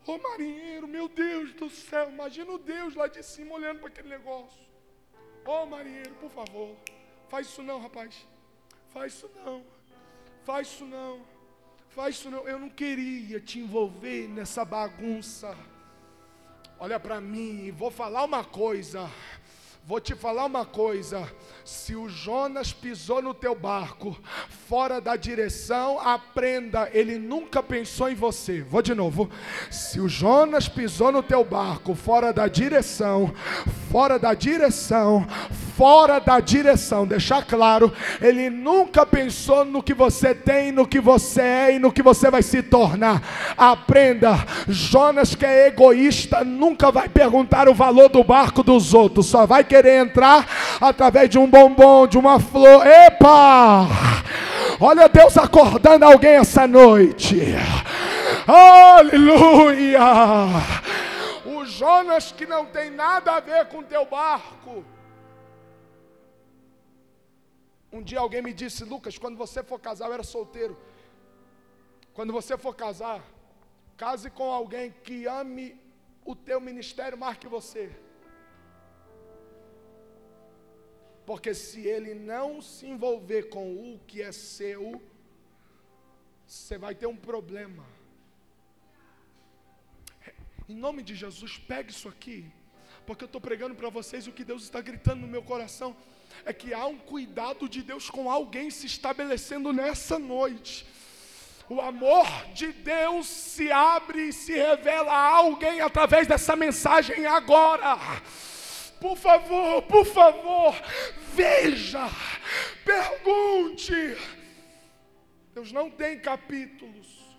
Ô marinheiro, meu Deus do céu, imagina o Deus lá de cima olhando para aquele negócio. Ô marinheiro, por favor. Faz isso não, rapaz. Faz isso não. Faz isso não. Faz isso não. Eu não queria te envolver nessa bagunça. Olha para mim, vou falar uma coisa. Vou te falar uma coisa: se o Jonas pisou no teu barco, fora da direção, aprenda, ele nunca pensou em você. Vou de novo. Se o Jonas pisou no teu barco, fora da direção, fora da direção, fora da direção. Deixar claro, ele nunca pensou no que você tem, no que você é e no que você vai se tornar. Aprenda, Jonas que é egoísta nunca vai perguntar o valor do barco dos outros, só vai querer entrar através de um bombom, de uma flor. Epa! Olha Deus acordando alguém essa noite. Aleluia! O Jonas que não tem nada a ver com teu barco. Um dia alguém me disse, Lucas, quando você for casar, eu era solteiro. Quando você for casar, case com alguém que ame o teu ministério mais que você. Porque se ele não se envolver com o que é seu, você vai ter um problema. Em nome de Jesus, pegue isso aqui, porque eu estou pregando para vocês o que Deus está gritando no meu coração. É que há um cuidado de Deus com alguém se estabelecendo nessa noite. O amor de Deus se abre e se revela a alguém através dessa mensagem agora. Por favor, por favor, veja, pergunte. Deus não tem capítulos.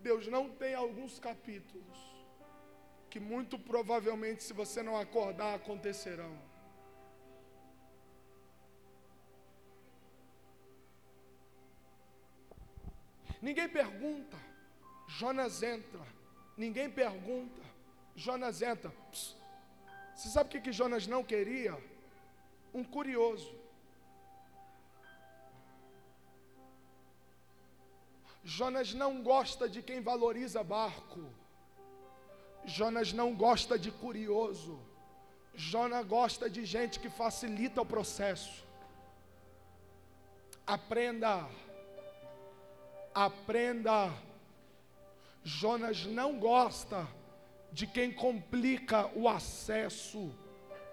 Deus não tem alguns capítulos que muito provavelmente, se você não acordar, acontecerão. Ninguém pergunta, Jonas entra. Ninguém pergunta, Jonas entra. Psst. Você sabe o que, que Jonas não queria? Um curioso. Jonas não gosta de quem valoriza barco. Jonas não gosta de curioso. Jonas gosta de gente que facilita o processo. Aprenda. Aprenda. Jonas não gosta de quem complica o acesso.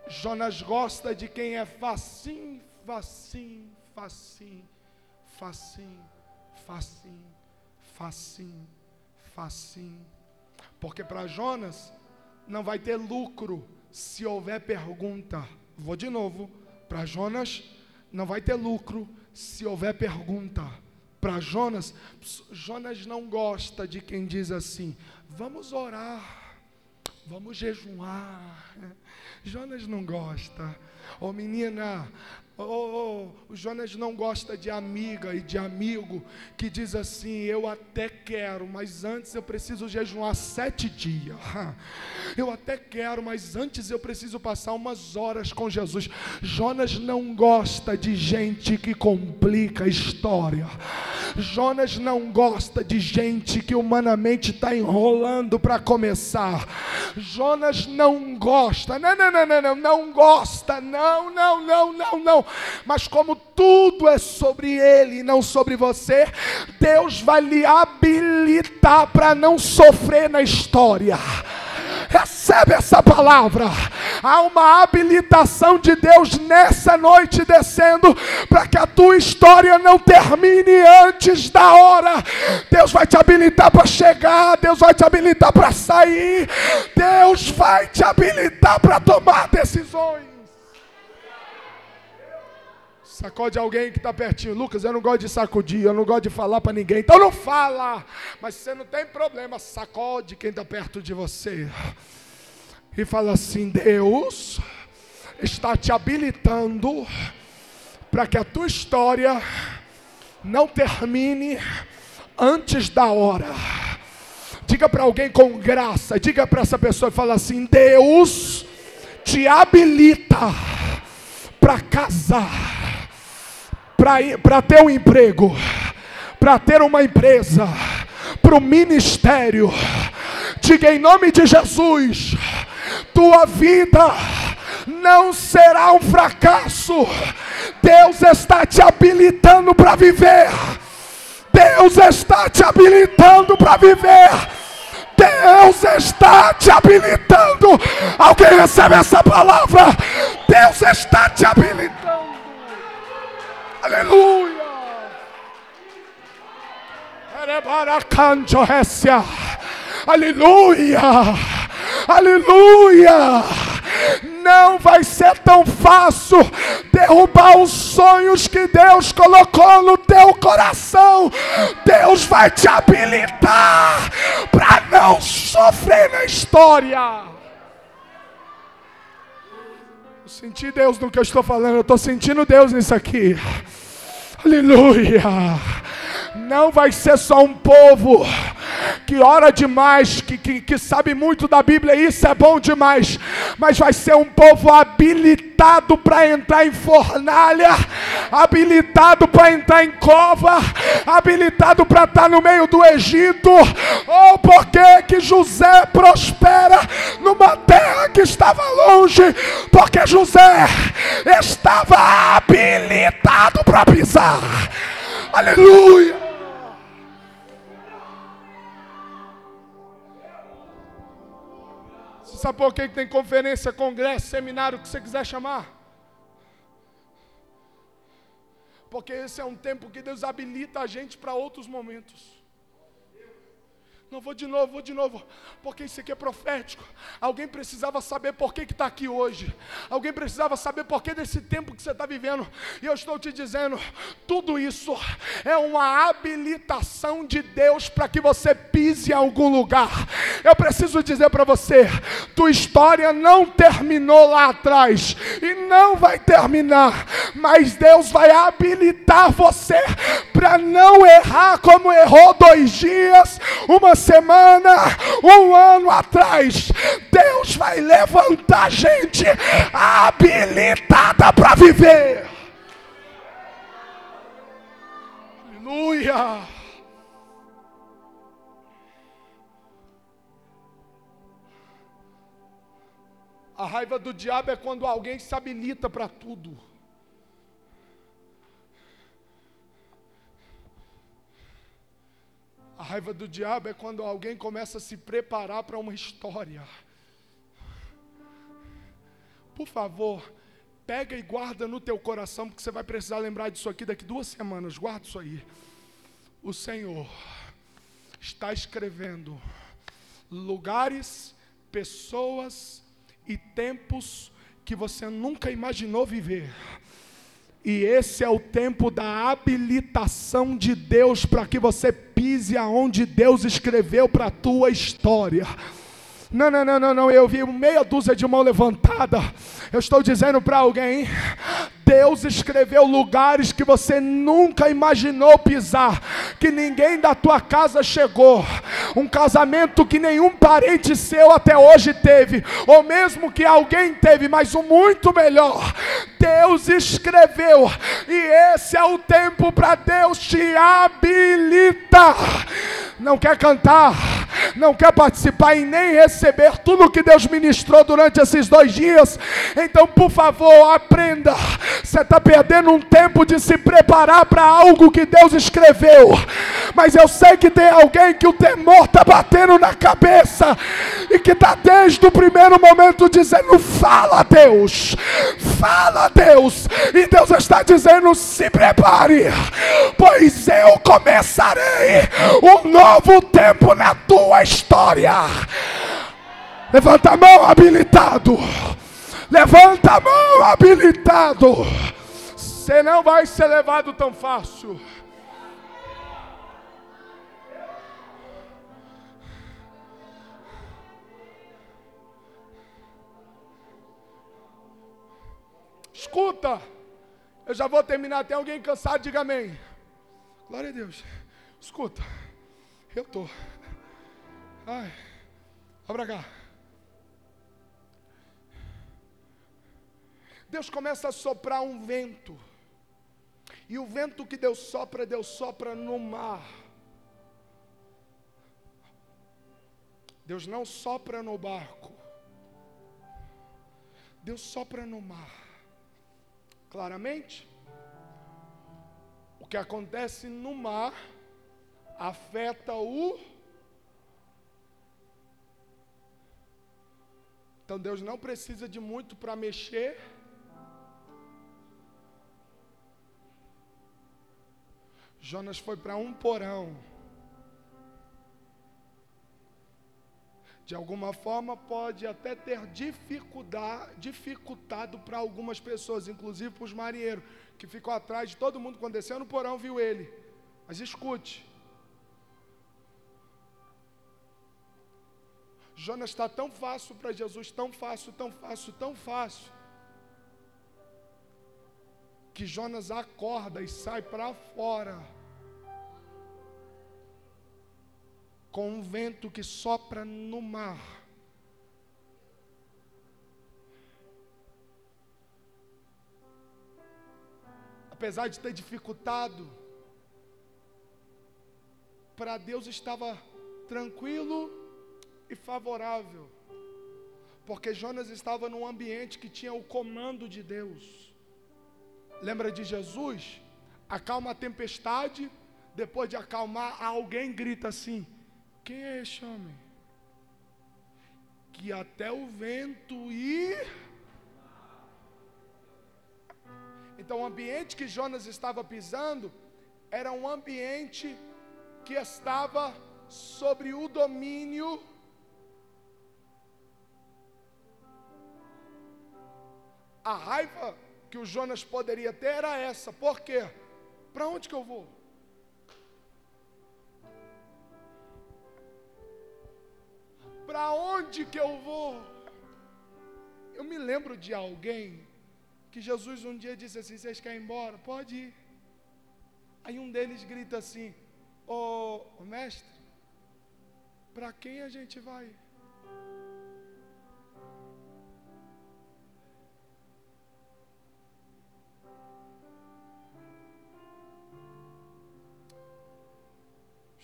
Jonas gosta de quem é facinho, facinho, facinho, facinho, facinho facinho, facinho. Porque para Jonas não vai ter lucro se houver pergunta. Vou de novo. Para Jonas não vai ter lucro se houver pergunta. Para Jonas, Jonas não gosta de quem diz assim: vamos orar, vamos jejuar. Jonas não gosta. Ô oh, menina, Oh, o Jonas não gosta de amiga e de amigo que diz assim: Eu até quero, mas antes eu preciso jejuar sete dias. <laughs> Eu até quero, mas antes eu preciso passar umas horas com Jesus. Jonas não gosta de gente que complica a história. Jonas não gosta de gente que humanamente está enrolando para começar. Jonas não gosta, não, não, não, não, não, não gosta, não, não, não, não, não. Mas como tudo é sobre ele, não sobre você, Deus vai lhe habilitar para não sofrer na história. Recebe essa palavra. Há uma habilitação de Deus nessa noite descendo para que a tua história não termine antes da hora. Deus vai te habilitar para chegar, Deus vai te habilitar para sair, Deus vai te habilitar para tomar decisões. Sacode alguém que está pertinho. Lucas, eu não gosto de sacudir, eu não gosto de falar para ninguém. Então não fala. Mas você não tem problema. Sacode quem está perto de você. E fala assim: Deus está te habilitando para que a tua história não termine antes da hora. Diga para alguém com graça, diga para essa pessoa e fala assim: Deus te habilita para casar para ter um emprego, para ter uma empresa, para o ministério. Diga em nome de Jesus: tua vida não será um fracasso. Deus está te habilitando para viver. Deus está te habilitando para viver. Deus está te habilitando. Alguém recebe essa palavra? Deus está te habilitando. Aleluia. Aleluia. Aleluia. não vai ser tão fácil derrubar os sonhos que Deus colocou no teu coração. Deus vai te habilitar para não sofrer na história. Senti Deus no que eu estou falando, eu estou sentindo Deus nisso aqui. Aleluia. Não vai ser só um povo que ora demais, que, que, que sabe muito da Bíblia, isso é bom demais, mas vai ser um povo habilitado para entrar em fornalha, habilitado para entrar em cova, habilitado para estar no meio do Egito. Ou oh, porque que José prospera numa terra que estava longe? Porque José estava habilitado para pisar. Aleluia. Sabe por que tem conferência, congresso, seminário, o que você quiser chamar? Porque esse é um tempo que Deus habilita a gente para outros momentos. Não, vou de novo, vou de novo, porque isso aqui é profético. Alguém precisava saber por que está aqui hoje. Alguém precisava saber por que desse tempo que você está vivendo. E eu estou te dizendo: tudo isso é uma habilitação de Deus para que você pise em algum lugar. Eu preciso dizer para você: tua história não terminou lá atrás e não vai terminar, mas Deus vai habilitar você para não errar como errou dois dias, uma semana, um ano atrás, Deus vai levantar gente habilitada para viver. Aleluia. A raiva do diabo é quando alguém se habilita para tudo. A raiva do diabo é quando alguém começa a se preparar para uma história. Por favor, pega e guarda no teu coração, porque você vai precisar lembrar disso aqui daqui duas semanas. Guarda isso aí. O Senhor está escrevendo lugares, pessoas e tempos que você nunca imaginou viver. E esse é o tempo da habilitação de Deus para que você pise aonde Deus escreveu para a tua história. Não, não, não, não, não. Eu vi meia dúzia de mão levantada. Eu estou dizendo para alguém: Deus escreveu lugares que você nunca imaginou pisar, que ninguém da tua casa chegou, um casamento que nenhum parente seu até hoje teve, ou mesmo que alguém teve, mas o muito melhor. Deus escreveu, e esse é o tempo para Deus te habilitar. Não quer cantar, não quer participar e nem receber tudo que Deus ministrou durante esses dois dias, então por favor, aprenda você está perdendo um tempo de se preparar para algo que Deus escreveu. Mas eu sei que tem alguém que o temor está batendo na cabeça e que está desde o primeiro momento dizendo: Fala, Deus, fala, Deus. E Deus está dizendo: Se prepare, pois eu começarei um novo tempo na tua história. Levanta a mão, habilitado. Levanta a mão, habilitado. Você não vai ser levado tão fácil. Escuta, eu já vou terminar. Tem alguém cansado? Diga amém. Glória a Deus. Escuta, eu tô. Ai, pra cá. Deus começa a soprar um vento. E o vento que Deus sopra, Deus sopra no mar. Deus não sopra no barco. Deus sopra no mar. Claramente, o que acontece no mar afeta o. Então Deus não precisa de muito para mexer Jonas foi para um porão. de alguma forma pode até ter dificultado para algumas pessoas, inclusive para os marinheiros, que ficou atrás de todo mundo quando desceu no porão, viu ele. Mas escute. Jonas está tão fácil para Jesus, tão fácil, tão fácil, tão fácil, que Jonas acorda e sai para fora com um vento que sopra no mar. Apesar de ter dificultado, para Deus estava tranquilo e favorável, porque Jonas estava num ambiente que tinha o comando de Deus. Lembra de Jesus? Acalma a tempestade, depois de acalmar, alguém grita assim: quem é esse homem? Que até o vento ir. Então, o ambiente que Jonas estava pisando era um ambiente que estava sobre o domínio A raiva que o Jonas poderia ter era essa. Por quê? Para onde que eu vou? Para onde que eu vou? Eu me lembro de alguém que Jesus um dia disse assim: Vocês querem ir embora? Pode ir. Aí um deles grita assim: Ô oh, mestre, para quem a gente vai?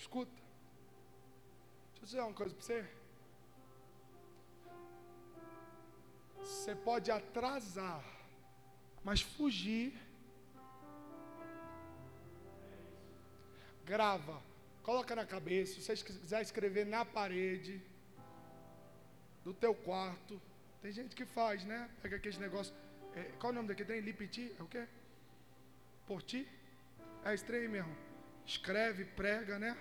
Escuta, deixa eu dizer uma coisa para você. Você pode atrasar, mas fugir. Grava, coloca na cabeça. Se você quiser escrever na parede do teu quarto, tem gente que faz, né? Pega aqueles negócios. É, qual o nome daqui? Tem Lipiti? É o quê? Por ti? É estranho mesmo. Escreve, prega, né?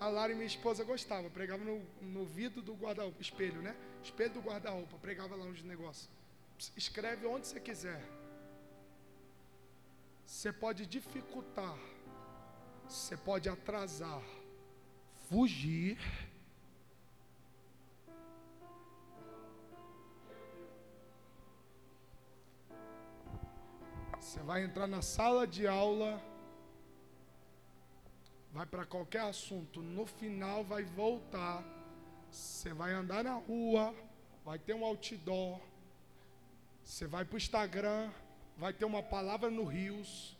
A Lara e minha esposa gostava, pregava no, no vidro do guarda-roupa, espelho, né? Espelho do guarda-roupa, pregava lá uns negócios. Escreve onde você quiser. Você pode dificultar, você pode atrasar, fugir. Você vai entrar na sala de aula vai para qualquer assunto, no final vai voltar. Você vai andar na rua, vai ter um outdoor. Você vai para o Instagram, vai ter uma palavra no Rios.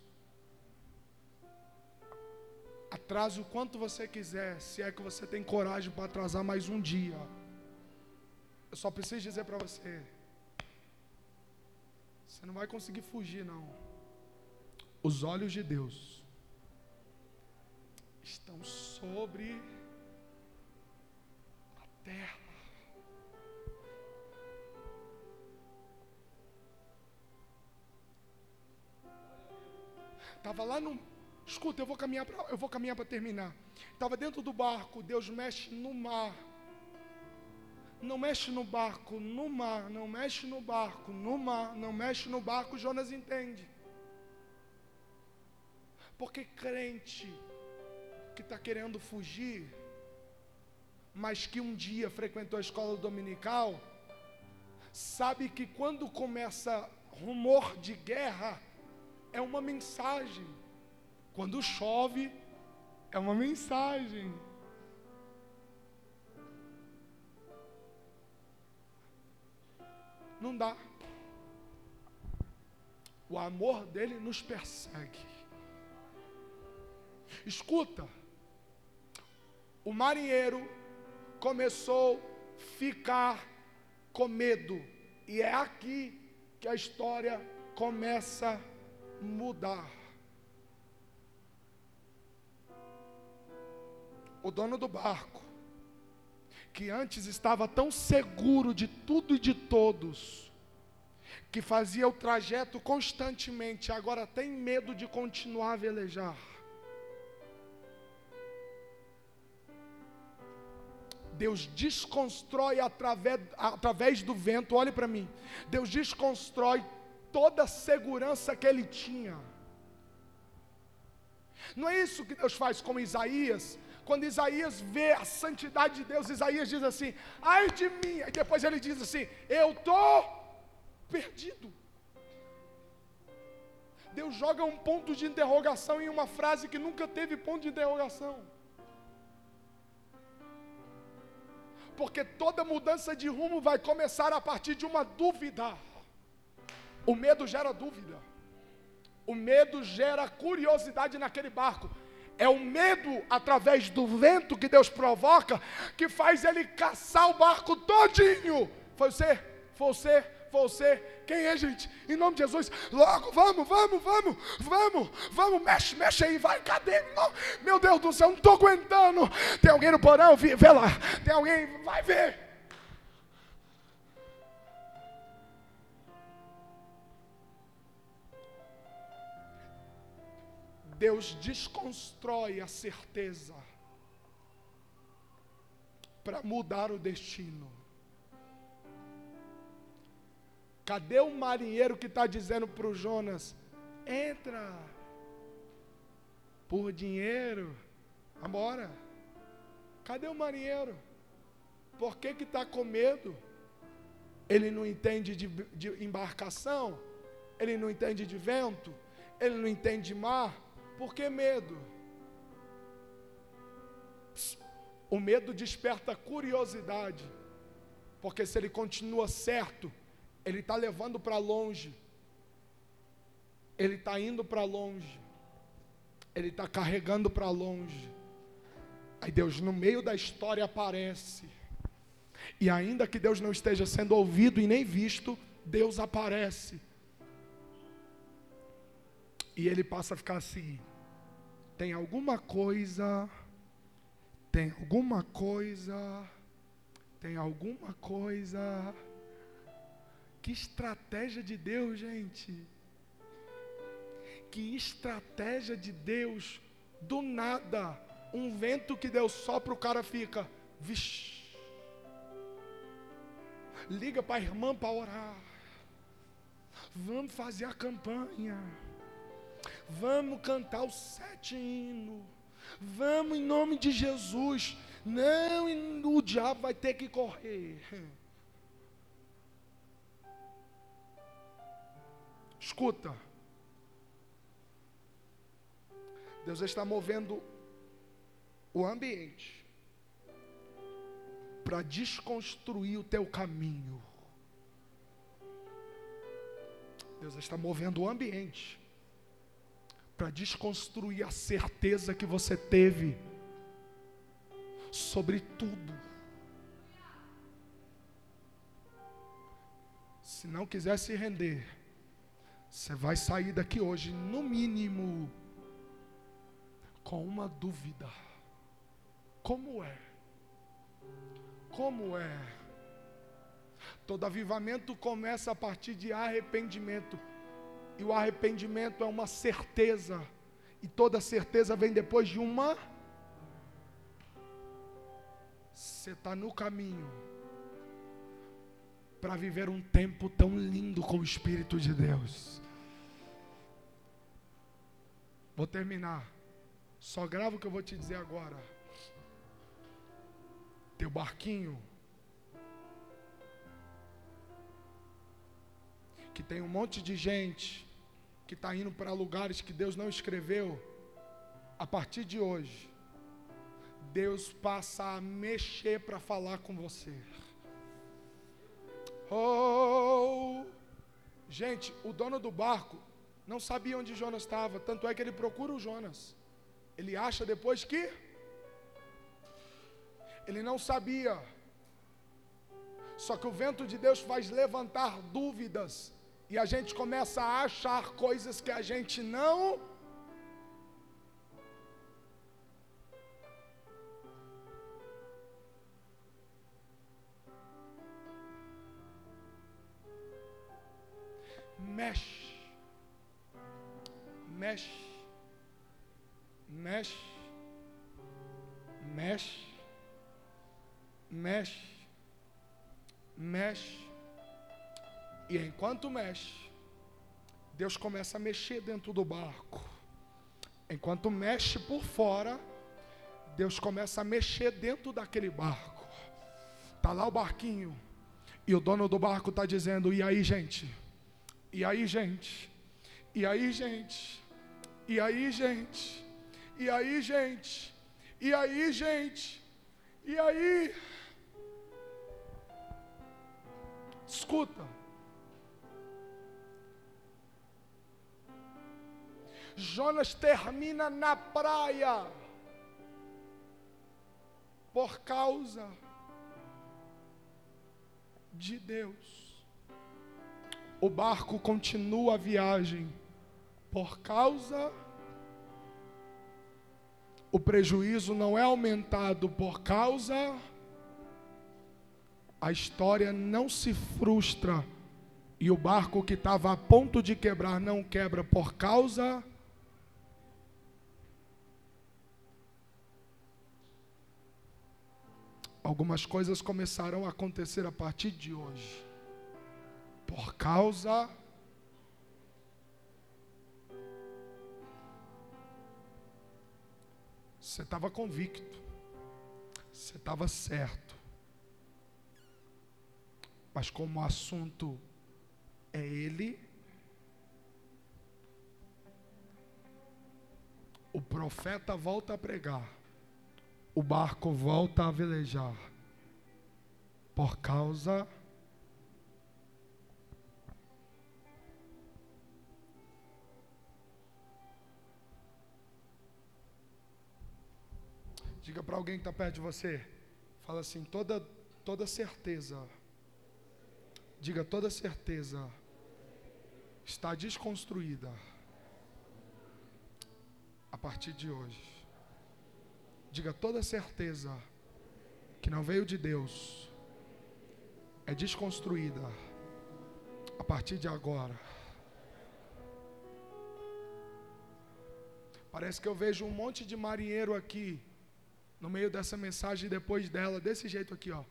Atrase o quanto você quiser, se é que você tem coragem para atrasar mais um dia. Eu só preciso dizer para você: você não vai conseguir fugir, não. Os olhos de Deus estão sobre a terra. Estava lá no. Escuta, eu vou caminhar para eu vou caminhar para terminar. Estava dentro do barco, Deus mexe no mar. Não mexe no barco, no mar, não mexe no barco, no mar, não mexe no barco, Jonas entende. Porque crente que está querendo fugir, mas que um dia frequentou a escola dominical, sabe que quando começa rumor de guerra, é uma mensagem. Quando chove, é uma mensagem. Não dá. O amor dele nos persegue. Escuta, o marinheiro começou a ficar com medo. E é aqui que a história começa a mudar. O dono do barco, que antes estava tão seguro de tudo e de todos, que fazia o trajeto constantemente, agora tem medo de continuar a velejar. Deus desconstrói através, através do vento, olhe para mim. Deus desconstrói toda a segurança que ele tinha. Não é isso que Deus faz com Isaías? Quando Isaías vê a santidade de Deus, Isaías diz assim: ai de mim. E depois ele diz assim: eu estou perdido. Deus joga um ponto de interrogação em uma frase que nunca teve ponto de interrogação. Porque toda mudança de rumo vai começar a partir de uma dúvida. O medo gera dúvida. O medo gera curiosidade naquele barco. É o medo através do vento que Deus provoca que faz ele caçar o barco todinho. Foi você, foi você, você. Quem é, gente? Em nome de Jesus. Logo, vamos, vamos, vamos, vamos, vamos, mexe, mexe aí, vai, cadê? Não, meu Deus do céu, não estou aguentando. Tem alguém no porão? Vê lá. Tem alguém? Vai ver. Deus desconstrói a certeza para mudar o destino. Cadê o marinheiro que está dizendo para o Jonas: entra, por dinheiro, vambora. Cadê o marinheiro? Por que está com medo? Ele não entende de, de embarcação, ele não entende de vento, ele não entende de mar. Por que medo? O medo desperta curiosidade, porque se ele continua certo, ele está levando para longe. Ele está indo para longe. Ele está carregando para longe. Aí Deus, no meio da história, aparece. E ainda que Deus não esteja sendo ouvido e nem visto, Deus aparece. E ele passa a ficar assim: tem alguma coisa, tem alguma coisa, tem alguma coisa que estratégia de Deus, gente. Que estratégia de Deus. Do nada, um vento que Deus sopra, o cara fica, vixe. Liga para a irmã para orar. Vamos fazer a campanha. Vamos cantar o sete hino. Vamos em nome de Jesus. Não, o diabo vai ter que correr. Escuta. Deus está movendo o ambiente para desconstruir o teu caminho. Deus está movendo o ambiente para desconstruir a certeza que você teve sobre tudo. Se não quiser se render, você vai sair daqui hoje, no mínimo, com uma dúvida: como é? Como é? Todo avivamento começa a partir de arrependimento, e o arrependimento é uma certeza, e toda certeza vem depois de uma. Você está no caminho para viver um tempo tão lindo com o Espírito de Deus. Vou terminar. Só grava o que eu vou te dizer agora. Teu barquinho. Que tem um monte de gente que está indo para lugares que Deus não escreveu. A partir de hoje, Deus passa a mexer para falar com você. Oh! Gente, o dono do barco não sabia onde Jonas estava, tanto é que ele procura o Jonas. Ele acha depois que ele não sabia. Só que o vento de Deus faz levantar dúvidas e a gente começa a achar coisas que a gente não mexe mexe, mexe, mexe. mexe, mexe, e enquanto mexe, Deus começa a mexer dentro do barco. Enquanto mexe por fora, Deus começa a mexer dentro daquele barco. Tá lá o barquinho. E o dono do barco está dizendo: "E aí, gente? E aí, gente? E aí, gente? E aí, gente? E aí, gente? E aí, gente? E aí? Escuta. Jonas termina na praia por causa de Deus. O barco continua a viagem por causa. O prejuízo não é aumentado por causa. A história não se frustra e o barco que estava a ponto de quebrar não quebra por causa. Algumas coisas começarão a acontecer a partir de hoje. Por causa Você estava convicto. Você estava certo. Mas como o assunto é ele, o profeta volta a pregar, o barco volta a velejar, por causa Diga para alguém que está perto de você. Fala assim, toda, toda certeza. Diga, toda certeza está desconstruída a partir de hoje. Diga, toda certeza que não veio de Deus é desconstruída a partir de agora. Parece que eu vejo um monte de marinheiro aqui no meio dessa mensagem depois dela, desse jeito aqui, ó.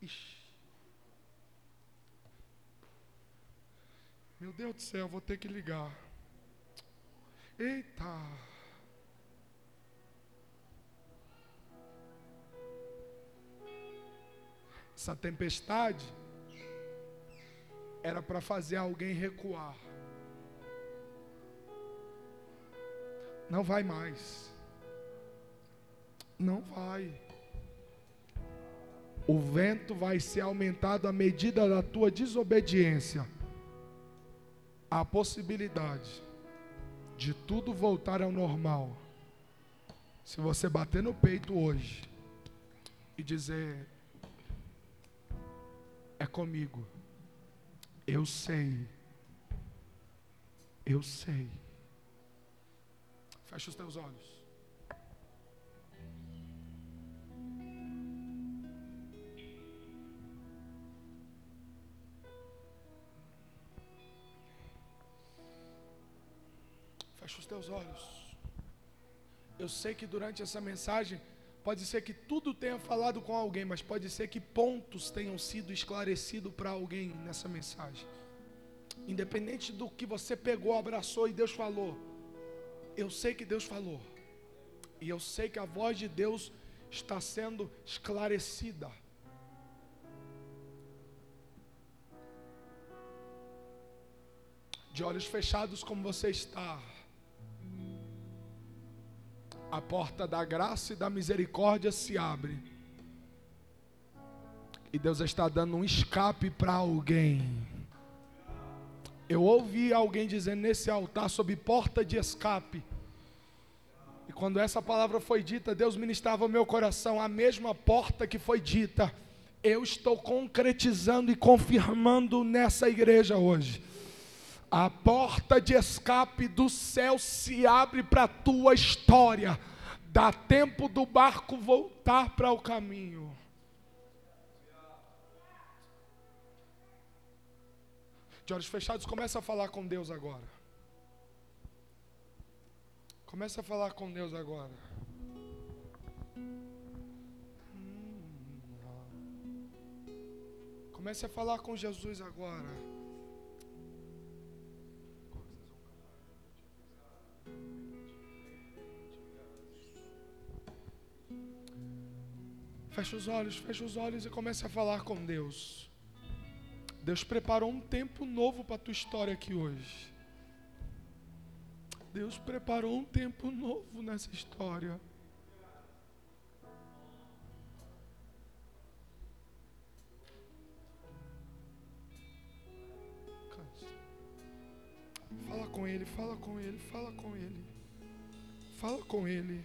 Ixi. Meu Deus do céu, vou ter que ligar. Eita. Essa tempestade era para fazer alguém recuar. Não vai mais. Não vai. O vento vai ser aumentado à medida da tua desobediência. Há possibilidade de tudo voltar ao normal. Se você bater no peito hoje e dizer: É comigo, eu sei, eu sei. Feche os teus olhos. Os teus olhos. Eu sei que durante essa mensagem, pode ser que tudo tenha falado com alguém, mas pode ser que pontos tenham sido esclarecidos para alguém nessa mensagem. Independente do que você pegou, abraçou e Deus falou, eu sei que Deus falou. E eu sei que a voz de Deus está sendo esclarecida. De olhos fechados, como você está a porta da graça e da misericórdia se abre. E Deus está dando um escape para alguém. Eu ouvi alguém dizendo nesse altar sobre porta de escape. E quando essa palavra foi dita, Deus ministrava o meu coração, a mesma porta que foi dita, eu estou concretizando e confirmando nessa igreja hoje. A porta de escape do céu se abre para a tua história. Dá tempo do barco voltar para o caminho. De olhos fechados, começa a falar com Deus agora. Começa a falar com Deus agora. Comece a falar com Jesus agora. Feche os olhos, feche os olhos e comece a falar com Deus. Deus preparou um tempo novo para a tua história aqui hoje. Deus preparou um tempo novo nessa história. Com ele, fala com ele, fala com ele. Fala com ele.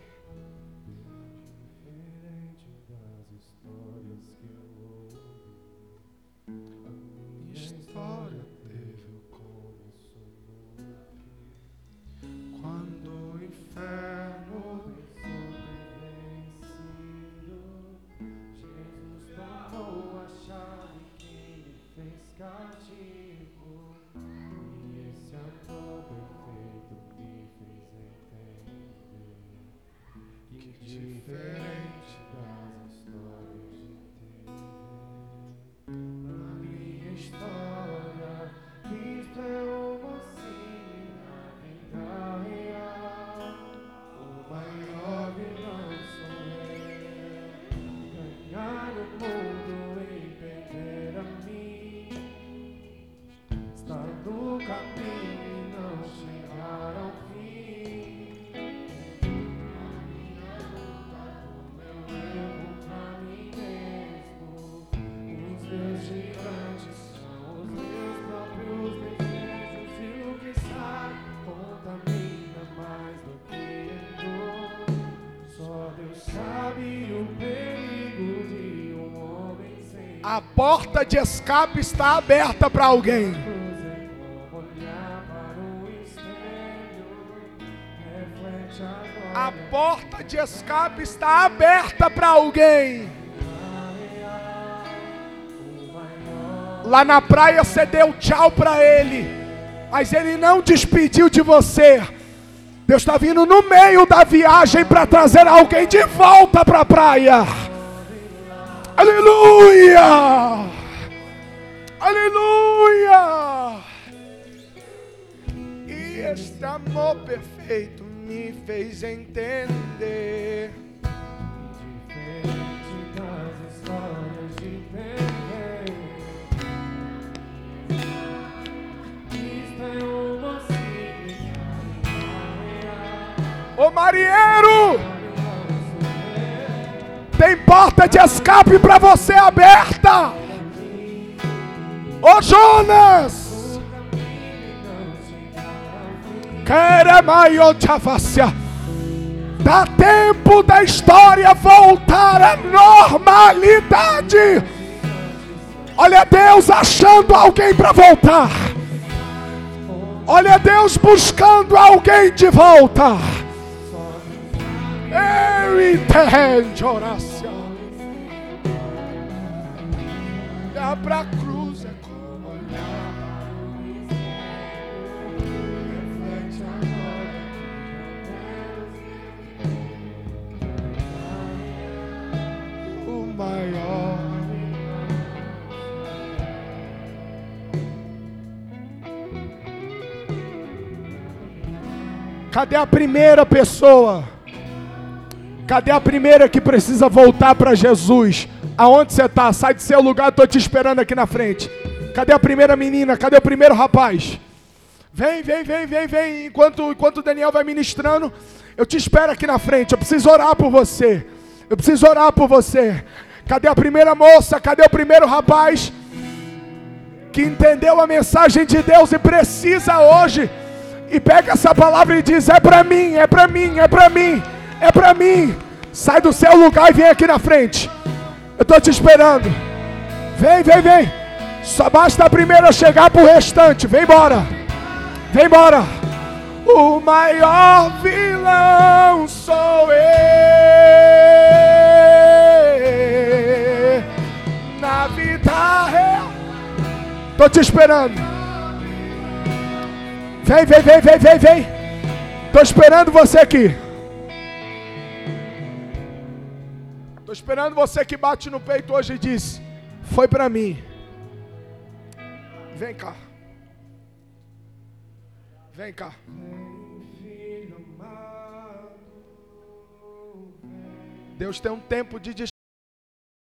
Porta de escape está aberta para alguém. A porta de escape está aberta para alguém. Lá na praia você deu tchau para ele, mas ele não despediu de você. Deus está vindo no meio da viagem para trazer alguém de volta para a praia. Aleluia! Aleluia! E este amor perfeito me fez entender. Diferente das histórias de Pelé. Isto é uma Ô marinheiro! Porta de escape para você aberta. Ô Jonas! Dá tempo da história voltar à normalidade. Olha Deus achando alguém para voltar. Olha Deus buscando alguém de volta. Ele entende oração. Olhar cruz é como olhar agora o maior Cadê a primeira pessoa? Cadê a primeira que precisa voltar para Jesus? Aonde você está? Sai do seu lugar, estou te esperando aqui na frente. Cadê a primeira menina? Cadê o primeiro rapaz? Vem, vem, vem, vem, vem. Enquanto, enquanto o Daniel vai ministrando, eu te espero aqui na frente. Eu preciso orar por você. Eu preciso orar por você. Cadê a primeira moça? Cadê o primeiro rapaz? Que entendeu a mensagem de Deus e precisa hoje. E pega essa palavra e diz: É para mim, é para mim, é para mim, é para mim. Sai do seu lugar e vem aqui na frente. Eu estou te esperando. Vem, vem, vem. Só basta a primeira chegar para o restante. Vem embora. Vem embora. O maior vilão sou eu. Na vida real. Estou te esperando. Vem, vem, vem, vem, vem, vem. Estou esperando você aqui. Estou esperando você que bate no peito hoje e diz: Foi para mim. Vem cá. Vem cá. Deus tem um tempo de